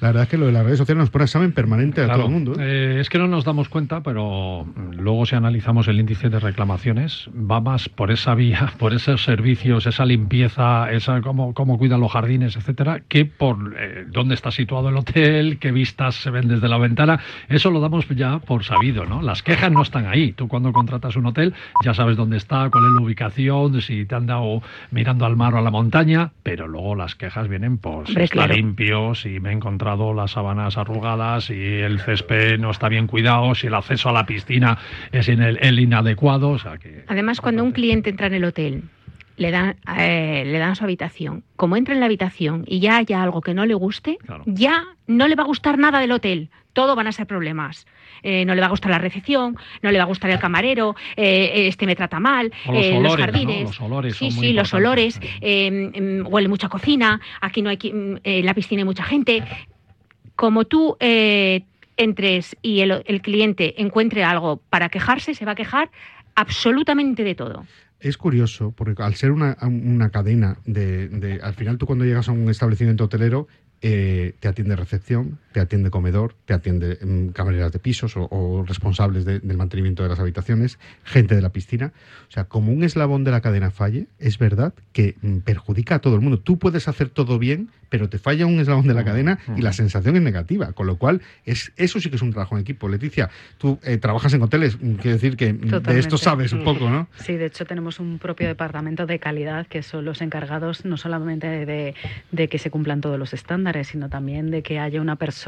La verdad es que lo de las redes sociales nos pone examen permanente a todo el mundo. ¿eh? Eh, es que no nos damos cuenta, pero luego si analizamos el índice de reclamaciones, va más por esa vía, <laughs> por esos servicios, esa limpieza, esa cómo, cómo cuidan los jardines, etcétera, que por eh, dónde está situado el hotel, qué vistas se ven desde la ventana. Eso lo damos ya por sabido, ¿no? Las quejas no están ahí. Tú cuando contratas un hotel ya sabes dónde está, cuál es la ubicación, si te han dado mirando al mar o a la montaña, pero luego las quejas vienen por si está limpio, si me he encontrado las sábanas arrugadas, si el césped no está bien cuidado, si el acceso a la piscina es en el, inadecuado. O sea que, Además, cuando un cliente entra en el hotel, le dan, eh, le dan su habitación. Como entra en la habitación y ya haya algo que no le guste, ya no le va a gustar nada del hotel. Todo van a ser problemas. Eh, no le va a gustar la recepción, no le va a gustar el camarero, eh, este me trata mal, los, eh, olores, jardines. Los olores sí, sí, los olores, em, huele mucha cocina, aquí no hay en la piscina hay mucha gente. Como tú entres y el, cliente encuentre algo para quejarse, se va a quejar absolutamente de todo es curioso, porque al ser una, cadena de, de, Al final tú cuando llegas a un establecimiento hotelero eh, te atiende recepción, te atiende comedor, te atiende mm, camareras de pisos o, responsables del mantenimiento de las habitaciones, gente de la piscina. O sea, como un eslabón de la cadena falle, es verdad que mm, perjudica a todo el mundo. Tú puedes hacer todo bien, pero te falla un eslabón de la cadena y la sensación es negativa. Con lo cual, es, eso sí que es un trabajo en equipo. Leticia, tú eh, trabajas en hoteles, mm, quiere decir que de esto sabes un poco, ¿no? Sí, de hecho tenemos un propio departamento de calidad que son los encargados no solamente de, de que se cumplan todos los estándares, sino también de que haya una persona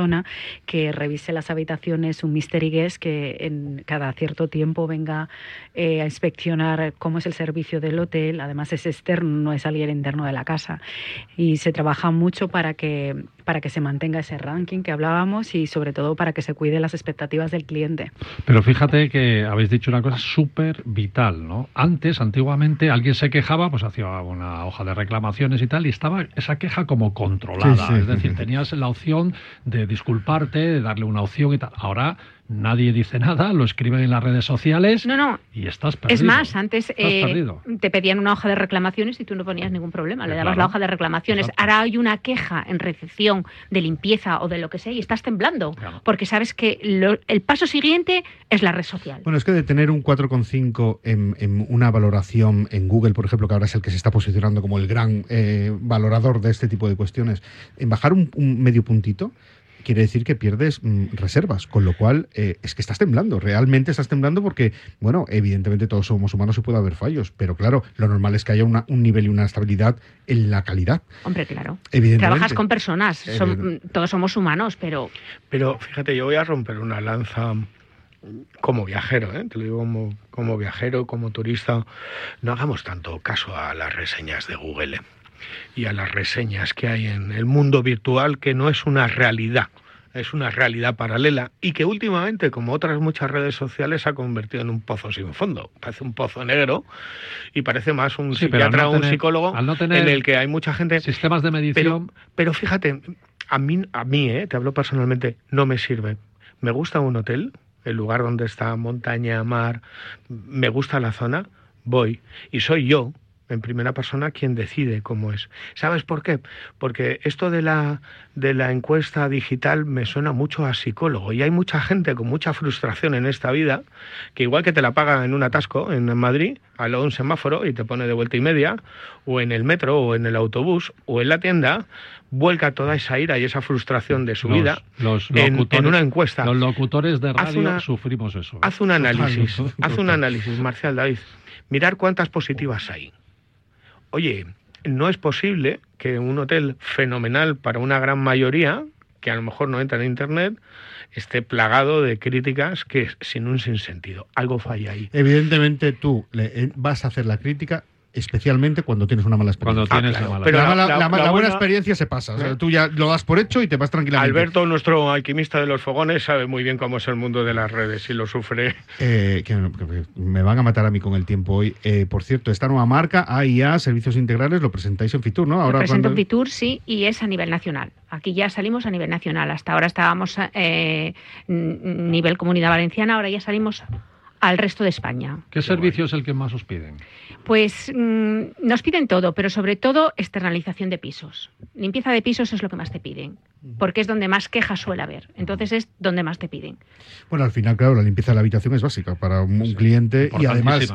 que revise las habitaciones, un mystery guest que en cada cierto tiempo venga eh, a inspeccionar cómo es el servicio del hotel. Además es externo, no es alguien interno de la casa. Y se trabaja mucho para que para que se mantenga ese ranking que hablábamos y sobre todo para que se cuide las expectativas del cliente. Pero fíjate que habéis dicho una cosa súper vital, ¿no? Antes, antiguamente, alguien se quejaba, pues hacía una hoja de reclamaciones y tal, y estaba esa queja como controlada. Es decir, tenías la opción de disculparte, de darle una opción y tal. Ahora nadie dice nada, lo escriben en las redes sociales no, no. y estás perdido. Es más, antes eh, te pedían una hoja de reclamaciones y tú no ponías ningún problema, le dabas la hoja de reclamaciones. Ahora hay una queja en recepción de limpieza o de lo que sea y estás temblando, porque sabes que el paso siguiente es la red social. Bueno, es que de tener un 4,5 en, en, una valoración en Google, por ejemplo, que ahora es el que se está posicionando como el gran eh, valorador de este tipo de cuestiones, en bajar un medio puntito, quiere decir que pierdes mm, reservas, con lo cual eh, es que estás temblando, realmente estás temblando porque, bueno, evidentemente todos somos humanos y puede haber fallos, pero claro, lo normal es que haya un nivel y una estabilidad en la calidad. Hombre, claro. Trabajas con personas, todos somos humanos, pero... Pero fíjate, yo voy a romper una lanza como viajero, ¿eh? te lo digo como, como viajero, como turista, no hagamos tanto caso a las reseñas de Google. ¿eh? Y a las reseñas que hay en el mundo virtual, que no es una realidad, es una realidad paralela y que últimamente, como otras muchas redes sociales, se ha convertido en un pozo sin fondo. Parece un pozo negro y parece más un psiquiatra o un psicólogo en el que hay mucha gente. Sistemas de medición. Pero, fíjate, a mí, a mí eh, te hablo personalmente, no me sirve. Me gusta un hotel, el lugar donde está montaña, mar, me gusta la zona, voy y soy yo en primera persona quien decide cómo es. ¿Sabes por qué? Porque esto de la, de la encuesta digital me suena mucho a psicólogo y hay mucha gente con mucha frustración en esta vida que igual que te la paga en un atasco en Madrid, al un semáforo y te pone de vuelta y media, o en el metro o en el autobús o en la tienda, vuelca toda esa ira y esa frustración de su vida en, una encuesta. Los locutores de radio sufrimos eso. Haz un análisis, haz un análisis, Marcial David. Mirar cuántas positivas hay oye, no es posible que un hotel fenomenal para una gran mayoría, que a lo mejor no entra en Internet, esté plagado de críticas que sin un sinsentido. Algo falla ahí. Evidentemente tú le, eh, vas a hacer la crítica especialmente cuando tienes una mala experiencia. Cuando tienes Ah, claro, la mala pero la, la- mala- la- la- la la buena buena- experiencia se pasa. O sea, ¿Eh? tú ya lo das por hecho y te vas tranquilamente. Alberto, nuestro alquimista de los fogones, sabe muy bien cómo es el mundo de las redes y lo sufre. Eh, que, me van a matar a mí con el tiempo hoy. Eh, por cierto, esta nueva marca, AIA, Servicios Integrales, lo presentáis en Fitur, ¿no? Lo presento cuando- en Fitur, sí, y es a nivel nacional. Aquí ya salimos a nivel nacional. Hasta ahora estábamos eh, n- nivel Comunidad Valenciana, ahora ya salimos al resto de España. ¿Qué servicio es el que más os piden? Pues mm, nos piden todo, pero sobre todo externalización de pisos. Limpieza de pisos es lo que más te piden, porque es donde más quejas suele haber. Entonces es donde más te piden. Bueno, al final, claro, la limpieza de la habitación es básica para un, un cliente y además,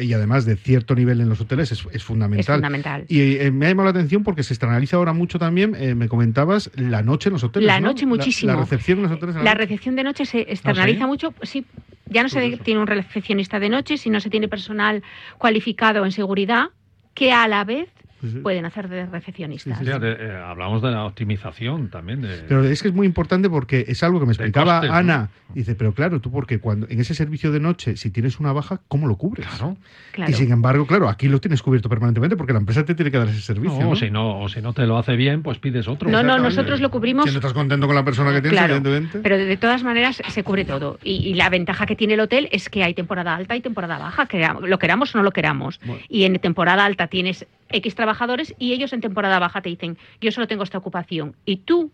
y además de cierto nivel en los hoteles es, es fundamental. Es fundamental. Y eh, me ha llamado la atención porque se externaliza ahora mucho también, eh, me comentabas, la noche en los hoteles. La ¿no? noche muchísimo. La, recepción en los hoteles. en La noche. recepción de noche se externaliza ¿Ah, sí? mucho, sí. Ya no se tiene un recepcionista de noche, sino se tiene personal cualificado en seguridad que a la vez Sí, pueden hacer de recepcionistas. Sí, sí, Ya, de- eh, hablamos de la optimización también. De... Pero es que es muy importante porque es algo que me explicaba costes, ¿no? Ana. Dice, pero claro, tú porque cuando en ese servicio de noche, si tienes una baja, ¿cómo lo cubres? Claro. Claro. Y sin embargo, claro, aquí lo tienes cubierto permanentemente porque la empresa te tiene que dar ese servicio. No, si no, o si no te lo hace bien, pues pides otro. No, no, nosotros lo cubrimos Si no estás contento con la persona que tienes, Claro, evidentemente. pero de, todas maneras se cubre todo. Y, y la ventaja que tiene el hotel es que hay temporada alta y temporada baja, que lo queramos o no lo queramos. Bueno. Y en temporada alta tienes X trabajadores y ellos en temporada baja te dicen, yo solo tengo esta ocupación. Y tú,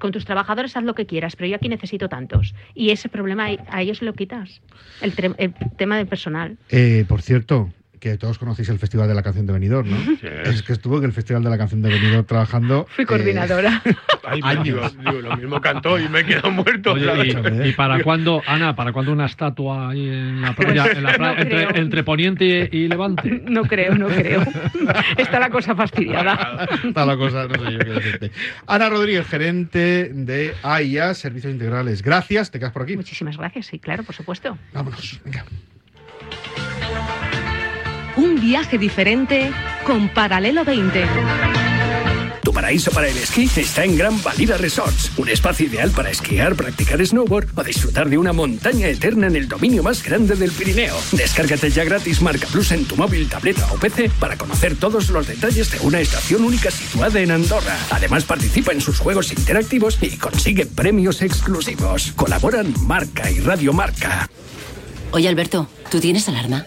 con tus trabajadores, haz lo que quieras, pero yo aquí necesito tantos. Y ese problema a ellos lo quitas, el, el tema del personal. Eh, por cierto, que todos conocéis el Festival de la Canción de Benidorm, ¿no? Es que estuvo en el Festival de la Canción de Benidorm trabajando. Fui eh, coordinadora. <laughs> Ay, Años. digo, digo, lo mismo cantó y me he quedado muerto. Oye, Claro. y, y para cuándo, Ana, para cuándo una estatua ahí en la playa, en la playa- No creo. entre, entre Poniente y, y Levante? <laughs> no creo, no creo. <laughs> Está la cosa fastidiada. Está la cosa, no sé yo qué decirte. Ana Rodríguez, gerente de AIA, Servicios Integrales. Gracias, te quedas por aquí. Muchísimas gracias, sí, claro, por supuesto. Vámonos, venga. Un viaje diferente con Paralelo 20. Tu paraíso para el esquí está en Gran Valira Resorts, un espacio ideal para esquiar, practicar snowboard o disfrutar de una montaña eterna en el dominio más grande del Pirineo. Descárgate ya gratis Marca Plus en tu móvil, tableta o PC para conocer todos los detalles de una estación única situada en Andorra. Además participa en sus juegos interactivos y consigue premios exclusivos. Colaboran Marca y Radio Marca. Oye, Alberto, ¿tú tienes alarma?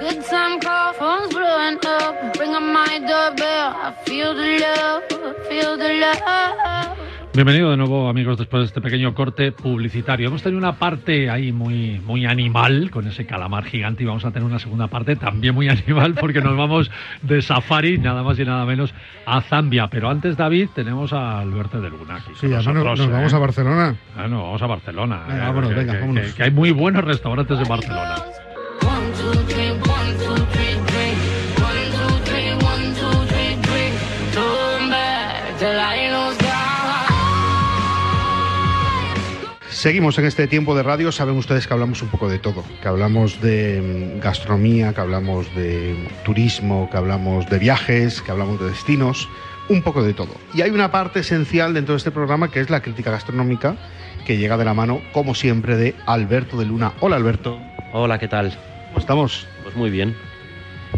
Good time call, phone's blowing up. Ring on my doorbell. I feel the love, feel the love. Bienvenido de nuevo, amigos, después de este pequeño corte publicitario. Hemos tenido una parte ahí muy, muy animal, con ese calamar gigante, y vamos a tener una segunda parte también muy animal, porque nos vamos de safari, nada más y nada menos, a Zambia. Pero antes, David, tenemos a Alberto de Luna aquí. Sí, con además nos, nosotros, nos ¿eh? vamos a Barcelona. Bueno, vamos a Barcelona. Venga, eh, vámonos, que- venga, que- vámonos. que- que hay muy buenos restaurantes en Barcelona. Seguimos en este tiempo de radio. Saben ustedes que hablamos un poco de todo. Que hablamos de mm, gastronomía, que hablamos de turismo, que hablamos de viajes, que hablamos de destinos. Un poco de todo. Y hay una parte esencial dentro de este programa que es la crítica gastronómica, que llega de la mano, como siempre, de Alberto de Luna. Hola, Alberto. Hola, ¿qué tal? ¿Cómo estamos? Pues muy bien.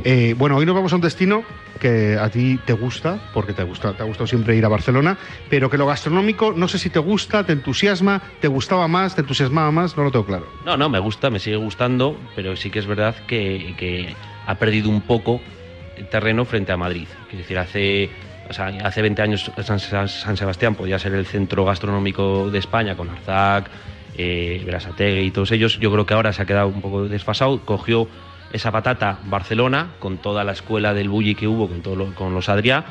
Eh, bueno, hoy nos vamos a un destino que a ti te gusta, porque te, gusta, te ha gustado siempre ir a Barcelona, pero que lo gastronómico no sé si te gusta, te entusiasma, te gustaba más, te entusiasmaba más, no lo tengo claro. No, no, me gusta, me sigue gustando, pero sí que es verdad que, que ha perdido un poco terreno frente a Madrid. Es decir, hace, o sea, hace 20 años San, San Sebastián podía ser el centro gastronómico de España con Arzac, eh, y todos ellos. Yo creo que ahora se ha quedado un poco desfasado. Cogió esa patata Barcelona con toda la escuela del bully que hubo con, todo lo- con los Adrià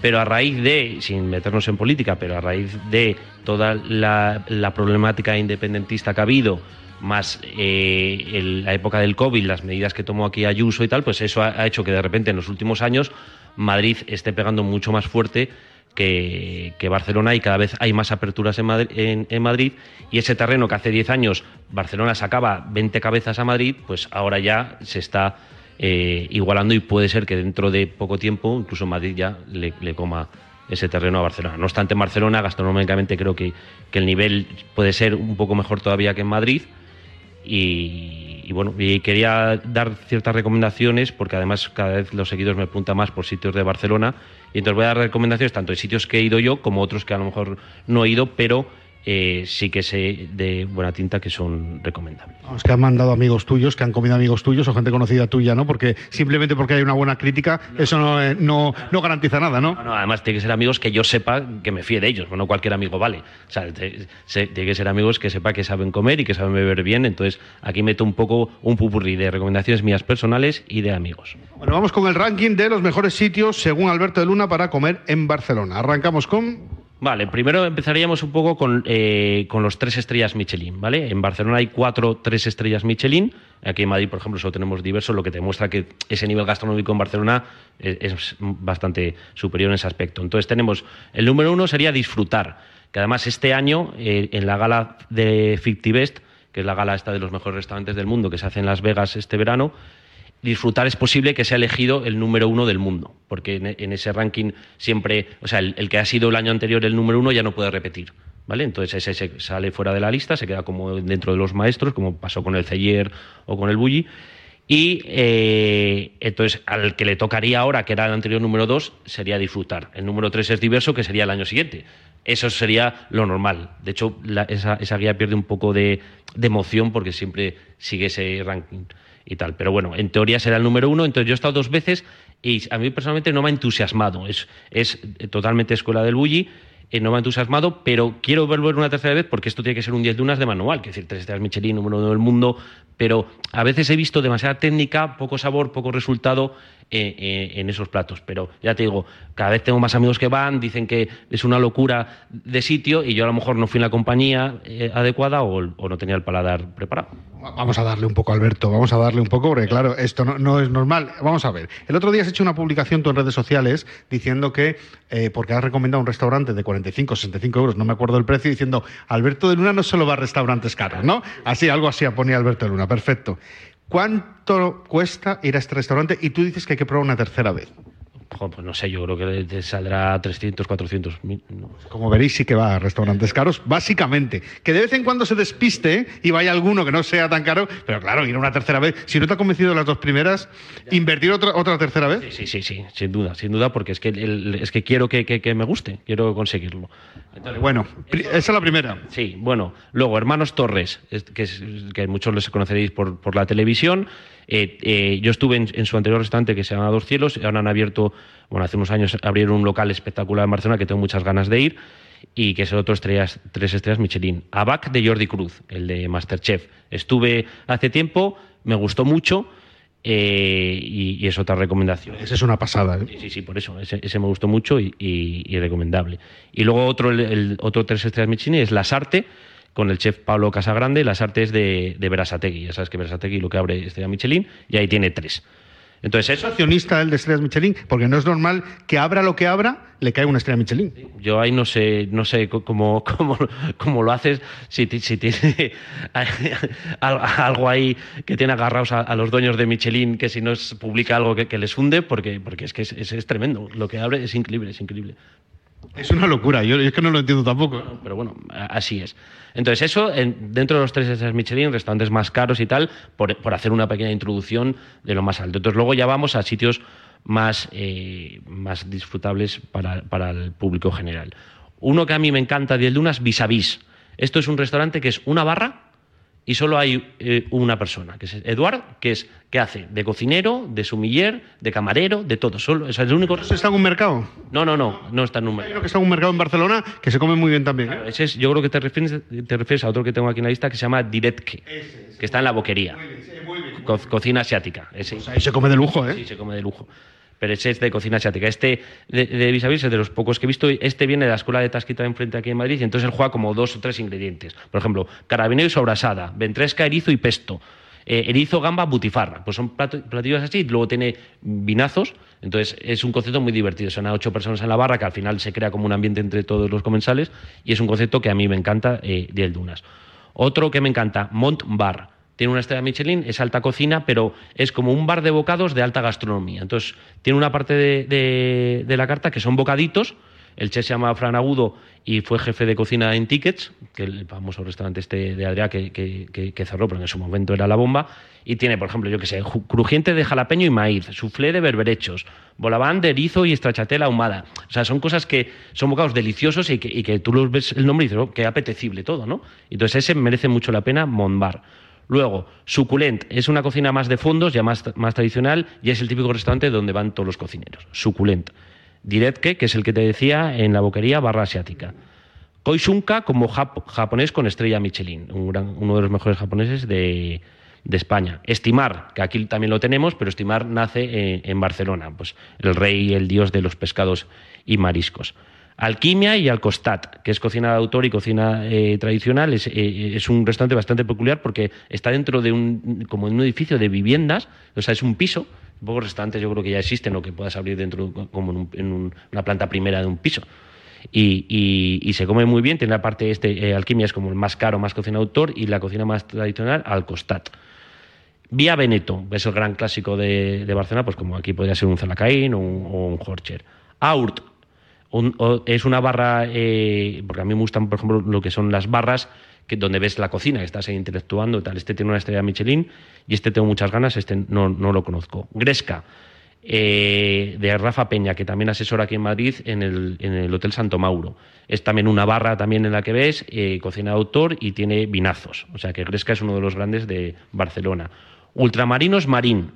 pero a raíz de, sin meternos en política, pero a raíz de toda la, problemática independentista que ha habido, más eh, la época del COVID, las medidas que tomó aquí Ayuso y tal, pues eso ha hecho que de repente en los últimos años Madrid esté pegando mucho más fuerte que, Barcelona y cada vez hay más aperturas en Madrid, en- Madrid y ese terreno que hace 10 años Barcelona sacaba 20 cabezas a Madrid, pues ahora ya se está eh, igualando y puede ser que dentro de poco tiempo incluso Madrid ya le, coma ese terreno a Barcelona. No obstante, en Barcelona gastronómicamente creo que, que el nivel puede ser un poco mejor todavía que en Madrid y, bueno, y quería dar ciertas recomendaciones porque además cada vez los seguidores me preguntan más por sitios de Barcelona y entonces voy a dar recomendaciones tanto de sitios que he ido yo como otros que a lo mejor no he ido, pero eh, sí que sé de buena tinta que son recomendables. Vamos, que han mandado amigos tuyos, que han comido amigos tuyos o gente conocida tuya, ¿no? Porque simplemente porque hay una buena crítica, eso no, eh, no, no garantiza nada, ¿no? No, además tiene que ser amigos que yo sepa que me fíe de ellos, no cualquier amigo vale. O sea, te- se- tiene que ser amigos que sepa que saben comer y que saben beber bien. Entonces, aquí meto un poco un pupurrí de recomendaciones mías personales y de amigos. Bueno, vamos con el ranking de los mejores sitios según Alberto de Luna para comer en Barcelona. Arrancamos con. Vale, primero empezaríamos un poco con, eh, con los tres estrellas Michelin, ¿vale? En Barcelona hay cuatro tres estrellas Michelin. Aquí en Madrid, por ejemplo, solo tenemos diversos, lo que demuestra que ese nivel gastronómico en Barcelona es, bastante superior en ese aspecto. Entonces tenemos, el número uno sería disfrutar, que además este año eh, en la gala de Fictivest, que es la gala esta de los mejores restaurantes del mundo que se hace en Las Vegas este verano, disfrutar es posible que sea elegido el número uno del mundo, porque en, ese ranking siempre, o sea, el, que ha sido el año anterior el número uno ya no puede repetir. ¿Vale? Entonces ese se sale fuera de la lista, se queda como dentro de los maestros, como pasó con el Celler o con el Bulli. Y eh, entonces al que le tocaría ahora, que era el anterior número dos, sería disfrutar. El número tres es diverso, que sería el año siguiente. Eso sería lo normal. De hecho, esa guía pierde un poco de, de emoción porque siempre sigue ese ranking y tal. Pero bueno, en teoría será el número uno. Entonces yo he estado dos veces y a mí personalmente no me ha entusiasmado. Es, es totalmente escuela del Bulli. eh, no me ha entusiasmado, pero quiero volver una tercera vez porque esto tiene que ser un 10 de unas de manual, que es decir, tres estrellas Michelin, número uno del mundo, pero a veces he visto demasiada técnica, poco sabor, poco resultado eh, eh, en esos platos. Pero ya te digo, cada vez tengo más amigos que van, dicen que es una locura de sitio y yo a lo mejor no fui en la compañía eh, adecuada o no tenía el paladar preparado. Vamos a darle un poco, Alberto, vamos a darle un poco, porque claro, esto no, es normal. Vamos a ver. El otro día has hecho una publicación tú en redes sociales diciendo que, eh, porque has recomendado un restaurante de 45, 65 euros, no me acuerdo el precio, diciendo, Alberto de Luna no solo va a restaurantes caros, ¿no? Así, algo así ponía Alberto de Luna, perfecto. ¿Cuánto cuesta ir a este restaurante? Y tú dices que hay que probar una tercera vez. Pues no sé, yo creo que te saldrá 300, 400 mil. no. Como veréis, sí que va a restaurantes caros, básicamente. Que de vez en cuando se despiste y vaya alguno que no sea tan caro, pero claro, ir una tercera vez. Si no te ha convencido las dos primeras, invertir otra, otra tercera vez. Sí, sí, sí, sin duda, sin duda, porque es que, el- es que quiero que, que- que me guste, quiero conseguirlo. Entonces, Bueno, esa es la primera. Sí, bueno, luego Hermanos Torres, es- que, es- que muchos les conoceréis por, por la televisión. Eh, eh, yo estuve en, en su anterior restaurante que se llama Dos Cielos, ahora han abierto, bueno, hace unos años abrieron un local espectacular en Barcelona que tengo muchas ganas de ir y que es el otro estrellas, tres estrellas Michelin. Abac de Jordi Cruz, el de Masterchef. Estuve hace tiempo, me gustó mucho. eh, y, y es otra recomendación. Esa es una pasada. ¿eh? Sí, sí, sí, por eso. Ese, ese me gustó mucho y, y- y recomendable. Y luego otro, el, el otro tres estrellas Michelin es Las Arte, con el chef Pablo Casagrande. Las Arte es de, de Berasategui. Ya sabes que Berasategui lo que abre estrella Michelin y ahí tiene tres. Entonces eso, accionista el de estrellas Michelin, porque no es normal que abra lo que abra, le cae una estrella Michelin. yo ahí no sé, no sé cómo, <laughs> cómo, cómo lo haces, si, si tiene <laughs> al- algo ahí que tiene agarrados a, a los dueños de Michelin, que si no es- publica algo que, que les funde, porque, porque es que es, es- es tremendo. Lo que abre es increíble, es increíble. Es una locura, yo, es que no lo entiendo tampoco. Pero bueno, así es. Entonces, eso, en- dentro de los tres estrellas Michelin, restaurantes más caros y tal, por, por hacer una pequeña introducción de lo más alto. Entonces, luego ya vamos a sitios más, eh, más disfrutables para, para el público general. Uno que a mí me encanta de Dunas, Vis a Vis. Esto es un restaurante que es una barra y solo hay eh, una persona, que es Eduard, que es que hace de cocinero, de sumiller, de camarero, de todo. Solo, o sea, es el único. ¿Está en un mercado? No, no, no, no está en un mercado. Creo que está en un mercado en Barcelona que se come muy bien también. ¿eh? Ese es- yo creo que te refieres, te refieres a otro que tengo aquí en la lista que se llama Diretke, que está en la boquería. Co- cocina asiática. Ese. Ahí se come de lujo, ¿eh? Sí, se come de lujo. Pero ese es de cocina asiática. Este de, de vis a vis es de los pocos que he visto. Este viene de la escuela de Tasquita enfrente aquí en Madrid y entonces él juega como dos o tres ingredientes. Por ejemplo, carabinero y sobrasada, ventresca, erizo y pesto. Eh, erizo, gamba, butifarra. Pues son platillos así. Luego tiene vinazos. Entonces es un concepto muy divertido. Son a ocho personas en la barra que al final se crea como un ambiente entre todos los comensales y es un concepto que a mí me encanta eh, Dunas. Otro que me encanta, Mont Bar. Tiene una estrella Michelin, es alta cocina, pero es como un bar de bocados de alta gastronomía. Entonces, tiene una parte de, de- de la carta que son bocaditos. El chef se llama Fran Agudo y fue jefe de cocina en Tickets, que el famoso restaurante este de Adrià que, que- que- que cerró, pero en su momento era la bomba. Y tiene, por ejemplo, yo que sé, crujiente de jalapeño y maíz, soufflé de berberechos, bolabán de erizo y estrachatela ahumada. O sea, son cosas que son bocados deliciosos y que, y tú los ves el nombre y dices, oh, qué apetecible todo, ¿no? Entonces ese merece mucho la pena, Monbar. Luego, Suculent es una cocina más de fondos, ya más, más tradicional, y es el típico restaurante donde van todos los cocineros. Suculent. Diretke, que es el que te decía en la boquería barra asiática. Koisunka como jap- japonés con estrella Michelin, uno de los mejores japoneses de, España. Estimar, que aquí también lo tenemos, pero Estimar nace eh, en Barcelona, pues el rey, el dios de los pescados y mariscos. Alquimia y Alcostat, que es cocina de autor y cocina eh, tradicional, es, eh, es un restaurante bastante peculiar porque está dentro de un, como en un edificio de viviendas, o sea, es un piso. Pocos restaurantes yo creo que ya existen o que puedas abrir dentro como en, un- en un- una planta primera de un piso y, se come muy bien. Tiene la parte este, eh, alquimia es como el más caro, más cocina de autor, y la cocina más tradicional, al costat. Vía Veneto, es el gran clásico de, de Barcelona, pues como aquí podría ser un Zalacaín o un, o un Horcher. Aurt, es una barra, eh, porque a mí me gustan, por ejemplo, lo que son las barras que, donde ves la cocina, que estás ahí interactuando y tal. Este tiene una estrella Michelin y este tengo muchas ganas, este no, no lo conozco. Gresca, eh, de Rafa Peña, que también asesora aquí en Madrid en el, en el Hotel Santo Mauro. Es también una barra también en la que ves, eh, cocina de autor y tiene vinazos. O sea que Gresca es uno de los grandes de Barcelona. Ultramarinos Marín.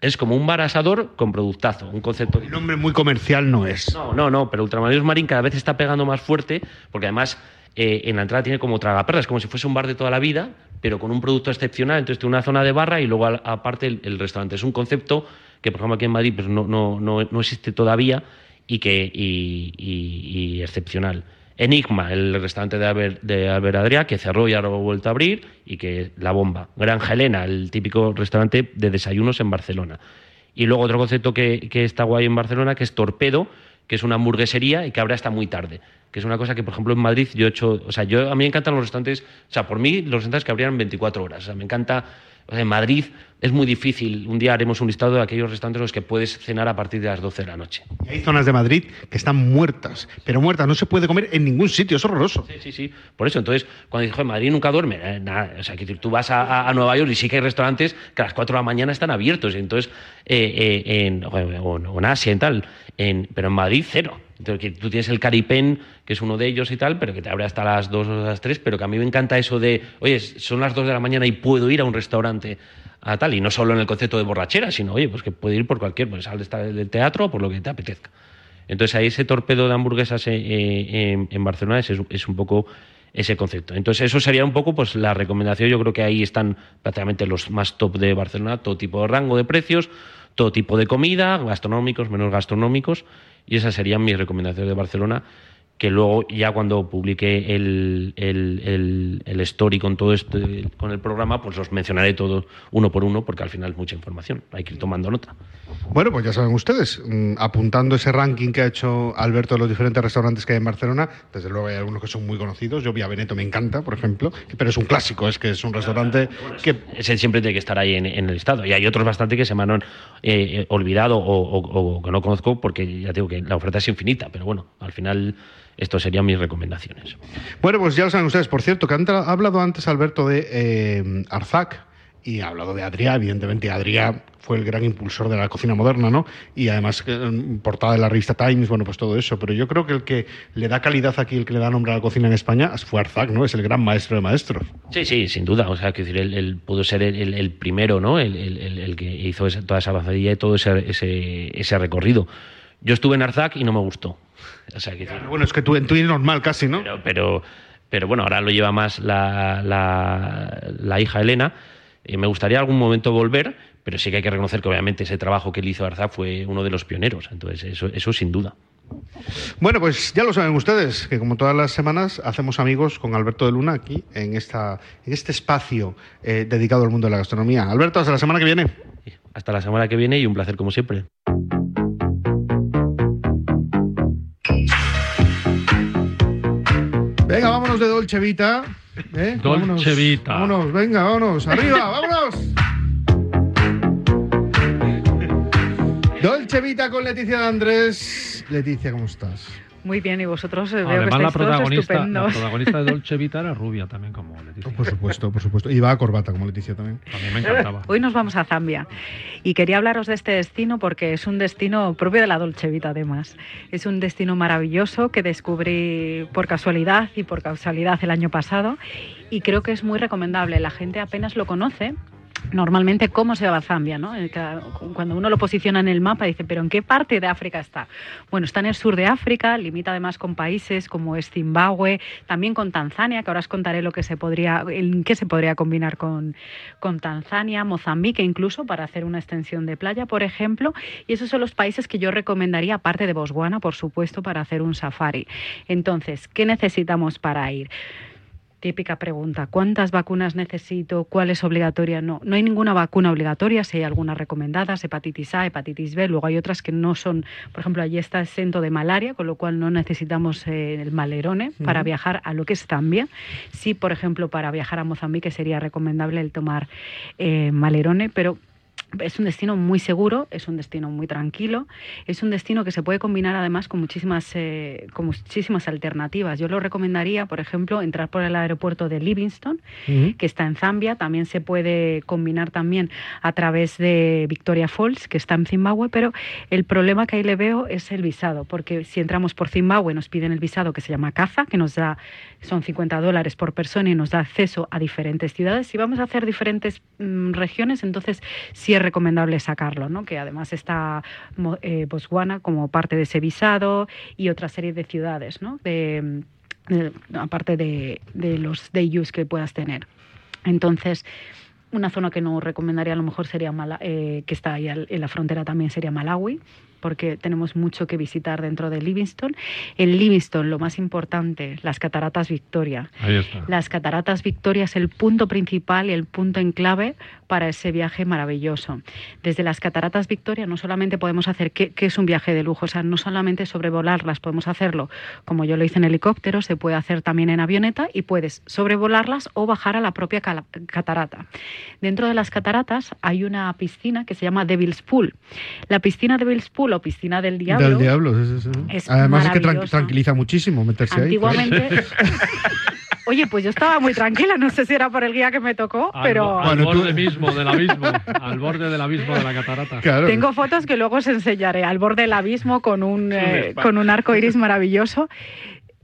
Es como un bar asador con productazo, un concepto... El nombre muy comercial no es. No, no, no, pero Ultramarinos Marín cada vez está pegando más fuerte porque además eh, en la entrada tiene como tragaperras, como si fuese un bar de toda la vida, pero con un producto excepcional. Entonces tiene una zona de barra y luego aparte el, el restaurante. Es un concepto que, por ejemplo, aquí en Madrid pues, no, no, no, no existe todavía y que y, y- y excepcional. Enigma, el restaurante de Albert, que cerró y ahora ha vuelto a abrir, y que la bomba. Granja Helena, el típico restaurante de desayunos en Barcelona. Y luego otro concepto que, que está guay en Barcelona, que es Torpedo, que es una hamburguesería y que abre hasta muy tarde. Que es una cosa que, por ejemplo, en Madrid yo he hecho. O sea, yo, a mí me encantan los restaurantes. O sea, por mí, los restaurantes que abrieran 24 horas. O sea, me encanta. O sea, en Madrid es muy difícil. Un día haremos un listado de aquellos restaurantes en los que puedes cenar a partir de las 12 de la noche. Y hay zonas de Madrid que están muertas, pero muertas, no se puede comer en ningún sitio, es horroroso. Sí, sí, sí. Por eso, entonces, cuando dices, "Joder, Madrid nunca duerme, eh, nada, o sea, que tú vas a, Nueva York y sí que hay restaurantes que a las 4 de la mañana están abiertos, y entonces, eh, eh, en, o, o en Asia, en tal, en, pero en Madrid, cero. Entonces, que tú tienes el Caripen, que es uno de ellos y tal, pero que te abre hasta las 2 o las 3, pero que a mí me encanta eso de, oye, son las 2 de la mañana y puedo ir a un restaurante a tal, y no solo en el concepto de borrachera, sino, oye, pues que puede ir por cualquier, pues sales del teatro o por lo que te apetezca. Entonces ahí ese torpedo de hamburguesas eh, eh, en, en Barcelona es, es un poco ese concepto. Entonces eso sería un poco pues la recomendación. Yo creo que ahí están prácticamente los más top de Barcelona, todo tipo de rango de precios, todo tipo de comida, gastronómicos, menos gastronómicos, y esas serían mis recomendaciones de Barcelona que luego ya cuando publique el, el, el- el story con todo esto, con el programa, pues los mencionaré todos uno por uno, porque al final es mucha información, hay que ir tomando nota. Bueno, pues ya saben ustedes, mm, apuntando ese ranking que ha hecho Alberto de los diferentes restaurantes que hay en Barcelona, desde luego hay algunos que son muy conocidos. Yo vi a Veneto, me encanta, por ejemplo, pero es un clásico, es que es un restaurante que Ese siempre tiene que estar ahí en, en el listado. Y hay otros bastante que se me han eh, eh, olvidado o, o- o que no conozco, porque ya digo que la oferta es infinita, pero bueno, al final esto serían mis recomendaciones. Bueno, pues ya lo saben ustedes. Por cierto, que han ha hablado antes Alberto de eh, Arzac y ha hablado de Adrià. Evidentemente, Adrià fue el gran impulsor de la cocina moderna, ¿no? Y además, que, en portada de la revista Times, bueno, pues todo eso. Pero yo creo que el que le da calidad aquí, el que le da nombre a la cocina en España, fue Arzac, ¿no? Es el gran maestro de maestros. Sí, sí, sin duda. O sea, quiero decir, él, él pudo ser el, primero, ¿no? El, el- el- el que hizo esa- toda esa avanzadilla y todo ese, ese, ese recorrido. Yo estuve en Arzac y no me gustó. O sea, Bueno, es que tú en tu es normal casi, ¿no? pero, pero, pero bueno, ahora lo lleva más la, la, la hija Elena. Eh, me gustaría algún momento volver, pero sí que hay que reconocer que obviamente ese trabajo que él hizo Arzak fue uno de los pioneros, entonces eso, eso sin duda. Bueno, pues ya lo saben ustedes, que como todas las semanas hacemos amigos con Alberto de Luna aquí en, esta, en este espacio eh, dedicado al mundo de la gastronomía. Alberto, hasta la semana que viene. Hasta la semana que viene y un placer como siempre. Venga, vámonos de Dolce Vita. ¿eh? Dolce Vámonos, Vita. Vámonos, venga, vámonos. Arriba, <laughs> vámonos. Dolce Vita con Leticia de Andrés. Leticia, ¿cómo estás? Muy bien, y vosotros eh, veo que Además, la estáis todos protagonista, la protagonista de Dolce <laughs> Vita era rubia también, como Leticia. Por supuesto, por supuesto. Y va a corbata como Leticia también. También me encantaba. Hoy nos vamos a Zambia y quería hablaros de este destino porque es un destino propio de la Dolce Vita además. Es un destino maravilloso que descubrí por casualidad y por causalidad el año pasado y creo que es muy recomendable. La gente apenas lo conoce. Normalmente, ¿cómo se va Zambia? ¿no? Eh, Cuando uno lo posiciona en el mapa, dice, ¿pero en qué parte de África está? Bueno, está en el sur de África, limita además con países como Zimbabue, también con Tanzania, que ahora os contaré lo que se podría, en qué se podría combinar con, con Tanzania, Mozambique incluso, para hacer una extensión de playa, por ejemplo. Y esos son los países que yo recomendaría, aparte de Botswana, por supuesto, para hacer un safari. Entonces, ¿qué necesitamos para ir? Típica pregunta, ¿cuántas vacunas necesito? ¿Cuál es obligatoria? No, no hay ninguna vacuna obligatoria, si hay algunas recomendadas, hepatitis A, hepatitis B, luego hay otras que no son, por ejemplo, allí está exento de malaria, con lo cual no necesitamos eh, el malerone para viajar a lo que es Zambia. Sí, por ejemplo, para viajar a Mozambique sería recomendable el tomar eh, malerone, pero es un destino muy seguro, es un destino muy tranquilo, es un destino que se puede combinar además con muchísimas, eh, con muchísimas alternativas. Yo lo recomendaría, por ejemplo, entrar por el aeropuerto de Livingston, que está en Zambia. También se puede combinar también a través de Victoria Falls, que está en Zimbabue, pero el problema que ahí le veo es el visado, porque si entramos por Zimbabue nos piden el visado que se llama CAFA, que nos da, son 50 dólares por persona y nos da acceso a diferentes ciudades. Si vamos a hacer diferentes mm, regiones, entonces sí es recomendable sacarlo, ¿no? que además está eh, Botswana como parte de ese visado y otra serie de ciudades, ¿no? de, de- aparte de, de los que puedas tener. Entonces, una zona que no recomendaría a lo mejor sería Mala- eh, que está ahí en la frontera también sería Malawi, porque tenemos mucho que visitar dentro de Livingston. En Livingston, lo más importante, las cataratas Victoria. Ahí está. Las cataratas Victoria es el punto principal y el punto en clave para ese viaje maravilloso. Desde las cataratas Victoria no solamente podemos hacer, que, que es un viaje de lujo, o sea, no solamente sobrevolarlas, podemos hacerlo como yo lo hice en helicóptero, se puede hacer también en avioneta y puedes sobrevolarlas o bajar a la propia catarata. Dentro de las cataratas hay una piscina que se llama Devil's Pool. La piscina Devil's Pool o piscina del diablo. Del diablo, sí, sí, sí. Es Además es que tranquiliza muchísimo meterse ahí. Antiguamente. <laughs> Oye, pues yo estaba muy tranquila, no sé si era por el guía que me tocó, Al, pero al borde mismo del abismo, al borde del abismo de la catarata. tengo fotos que luego os enseñaré al borde del abismo con un, eh, con un arco iris maravilloso.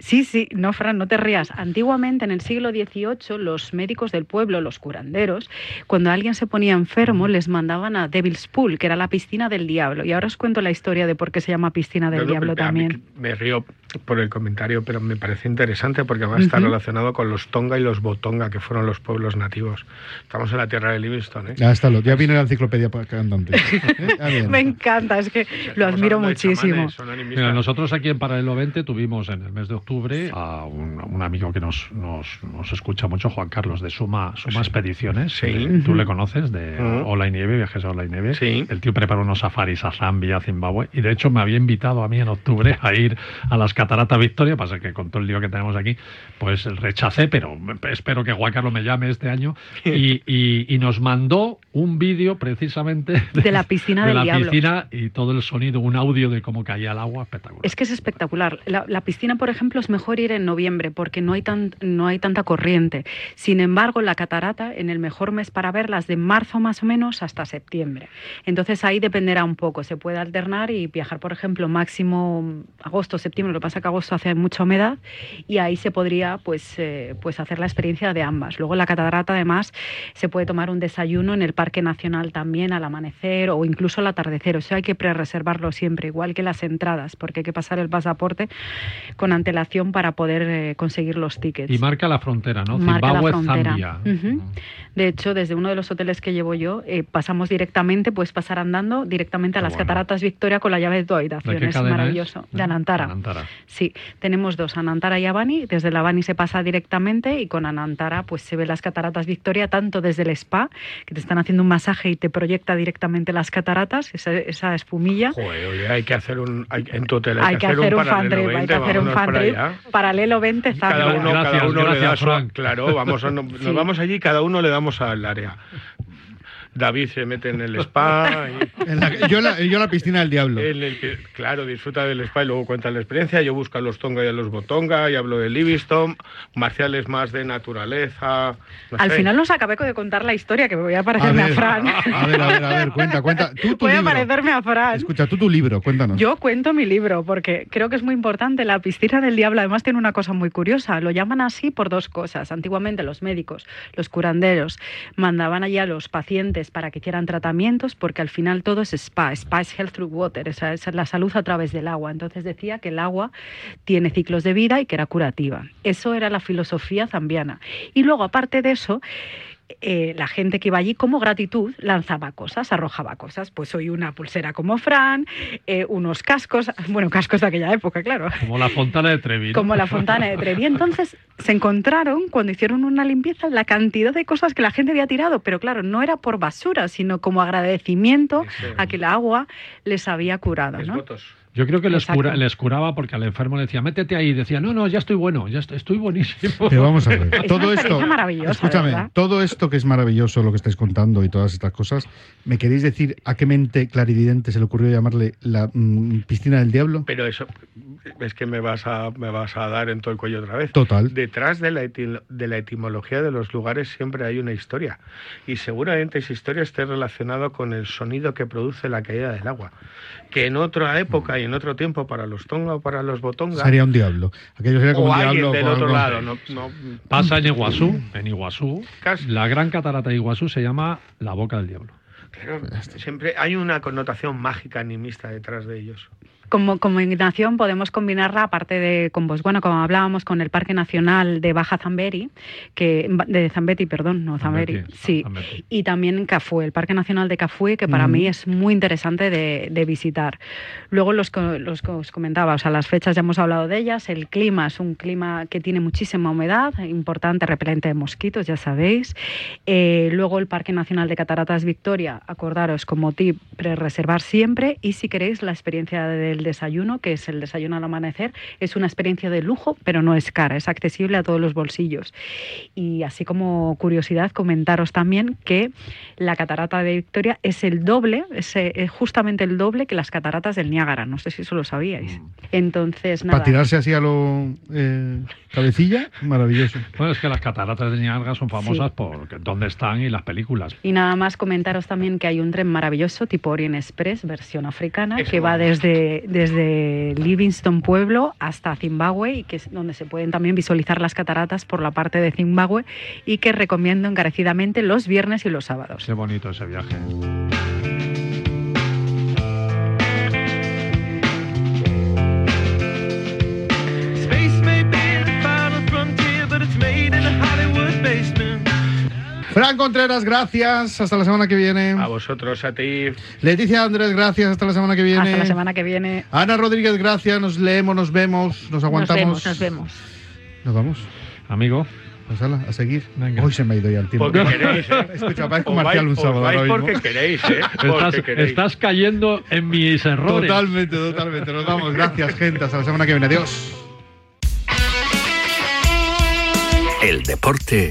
Sí, sí, no, Fran, no te rías. Antiguamente, en el siglo XVIII, los médicos del pueblo, los curanderos, cuando alguien se ponía enfermo, les mandaban a Devil's Pool, que era la piscina del diablo. Y ahora os cuento la historia de por qué se llama piscina del No, no, diablo también. Me río por el comentario, pero me parece interesante porque va a estar relacionado con los Tonga y los Botonga, que fueron los pueblos nativos. Estamos en la tierra de Livingston, ¿eh? Ya está, lo- ya viene la enciclopedia andante. <laughs> Me encanta, es que lo admiro muchísimo. chamanes, Mira, nosotros aquí en Paralelo 20 tuvimos en el mes de octubre a un, un amigo que nos, nos, nos escucha mucho, Juan Carlos, de Suma, Suma Expediciones. Sí. Eh, Tú le conoces, de Ujú. Ola y Nieve, viajes a Ola y Nieve. El tío preparó unos safaris a Zambia, Zimbabue, y de hecho me había invitado a mí en octubre a ir a las Cataratas Victoria, pasa que con todo el lío que tenemos aquí, pues rechacé, pero espero que Juan Carlos me llame este año, y, y- y nos mandó un vídeo precisamente De la <laughs> piscina de del la diablo. piscina y todo el sonido, un audio de cómo caía el agua, espectacular. Es que es espectacular. La, la piscina, por ejemplo, es mejor ir en noviembre porque no hay, tan, no hay tanta corriente. Sin embargo, la catarata, en el mejor mes para verlas, de marzo más o menos hasta septiembre. Entonces ahí dependerá un poco. Se puede alternar y viajar, por ejemplo, máximo agosto, septiembre. Lo que pasa es que agosto hace mucha humedad y ahí se podría pues, eh, pues hacer la experiencia de ambas. Luego la catarata, además, se puede tomar un desayuno en el Parque Nacional también al amanecer o incluso al atardecer. Eso hay que pre-reservarlo siempre, igual que las entradas, porque hay que pasar el pasaporte con antelación para poder eh, conseguir los tickets. Y marca la frontera, ¿no? Marca la Zimbabue, frontera. Zambia. De hecho, desde uno de los hoteles que llevo yo, eh, pasamos directamente, puedes pasar andando directamente a Qué las bueno. cataratas Victoria con la llave de tu habitación. ¿De qué es maravilloso. es? De Anantara. Anantara. Sí, tenemos dos, Anantara y Abani. Desde la Abani se pasa directamente y con Anantara pues se ve las cataratas Victoria tanto desde el spa, que te están haciendo un masaje y te proyecta directamente las cataratas, esa, esa espumilla. Joder, oye, hay que hacer un. hay- en tu hotel Hay que hacer un fan trip, hay 20, que hacer un fan trip. Allá. Paralelo 20 Cada Zambia. uno, cada Gracias, uno le da gracias, su. Frank. Claro, vamos, a- nos, nos Sí. vamos allí, cada uno le damos al área. David se mete en el spa. y- <laughs> En la- yo, la, yo la piscina del diablo. en el que, claro, disfruta del spa y luego cuenta la experiencia. Yo busco a los Tonga y a los Botonga y hablo de Livingston. Marcial es más de naturaleza. no Al sé. final nos acabé de contar la historia, que me voy a parecerme a, ver, Fran. a ver, a ver, a ver, cuenta, cuenta. Tú tu voy a parecerme a Fran. Escucha, tú tu libro, cuéntanos. Yo cuento mi libro porque creo que es muy importante. La piscina del diablo además tiene una cosa muy curiosa. Lo llaman así por dos cosas. Antiguamente los médicos, los curanderos, mandaban allí a los pacientes para que hicieran tratamientos porque al final todo es spa. Spa es health through water, es la salud a través del agua. Entonces decía que el agua tiene ciclos de vida y que era curativa. Eso era la filosofía zambiana. Y luego, aparte de eso, eh, la gente que iba allí como gratitud lanzaba cosas, arrojaba cosas. Pues hoy una pulsera como Fran, eh, unos cascos, <laughs> bueno, cascos de aquella época, claro. Como la fontana de Trevi. ¿no? Como la fontana de Trevi. Entonces se encontraron, cuando hicieron una limpieza, la cantidad de cosas que la gente había tirado. Pero claro, no era por basura, sino como agradecimiento a que el agua les había curado. ¿no? Yo creo que les, cura- les curaba porque al enfermo le decía, métete ahí. Y decía, no, no, ya estoy bueno, ya estoy, estoy buenísimo. Pero vamos a ver, Es todo una esto, maravillosa, escúchame, ¿verdad? todo esto que es maravilloso, lo que estáis contando y todas estas cosas, ¿me queréis decir a qué mente clarividente se le ocurrió llamarle la mm, piscina del diablo? Pero eso es que me vas a me vas a dar en todo el cuello otra vez. Total. Detrás de la, eti- de la etimología de los lugares siempre hay una historia. Y seguramente esa historia esté relacionada con el sonido que produce la caída del agua. Que en otra época y en otro tiempo para los tonga o para los botonga. Sería un diablo. Aquello sería como o un alguien diablo. del otro algo- lado. No, no- Pasa en Iguazú, en Iguazú. La gran catarata de Iguazú se llama la boca del diablo. claro, siempre hay una connotación mágica animista detrás de ellos. Como combinación podemos combinarla, aparte de con vos, bueno, como hablábamos con el Parque Nacional de Baja Zamberi, que de Zambeti, perdón, no Zamberi, Zambeti, sí, Zambeti. y también Cafue, el Parque Nacional de Cafue, que para Mm. mí es muy interesante de, de visitar. Luego los, co- los que os comentaba, o sea, las fechas ya hemos hablado de ellas, el clima es un clima que tiene muchísima humedad, importante, repelente de mosquitos, ya sabéis. Eh, luego el Parque Nacional de Cataratas Victoria, acordaros como tip, pre-reservar siempre y si queréis la experiencia del desayuno, que es el desayuno al amanecer, es una experiencia de lujo, pero no es cara, es accesible a todos los bolsillos. Y así como curiosidad, comentaros también que la catarata de Victoria es el doble, es, eh, es justamente el doble que las cataratas del Niágara, no sé si eso lo sabíais. Entonces, nada. Para tirarse así a lo eh, cabecilla, maravilloso. Bueno, es que las cataratas de Niágara son famosas por dónde están y las películas. Y nada más comentaros también que hay un tren maravilloso tipo Orient Express, versión africana, que va desde, desde Livingston Pueblo hasta Zimbabue y que es donde se pueden también visualizar las cataratas por la parte de Zimbabue y que recomiendo encarecidamente los viernes y los sábados. Qué bonito ese viaje. Fran Contreras, gracias. Hasta la semana que viene. A vosotros, a ti. Leticia Andrés, gracias. Hasta la semana que viene. Hasta la semana que viene. Ana Rodríguez, gracias. Nos leemos, nos vemos, nos aguantamos. Nos vemos, nos vemos. Nos vamos. Amigo. Pues hala, a seguir. Hoy se me ha ido ya el tiempo. Porque queréis, ¿eh? <laughs> Escucha, parezco Marcial un sábado vais ahora mismo. porque queréis, ¿eh? <laughs> Porque Estás, queréis. estás cayendo en mis errores. Totalmente, totalmente. Nos vamos. Gracias, gente. Hasta la semana que viene. Adiós. El deporte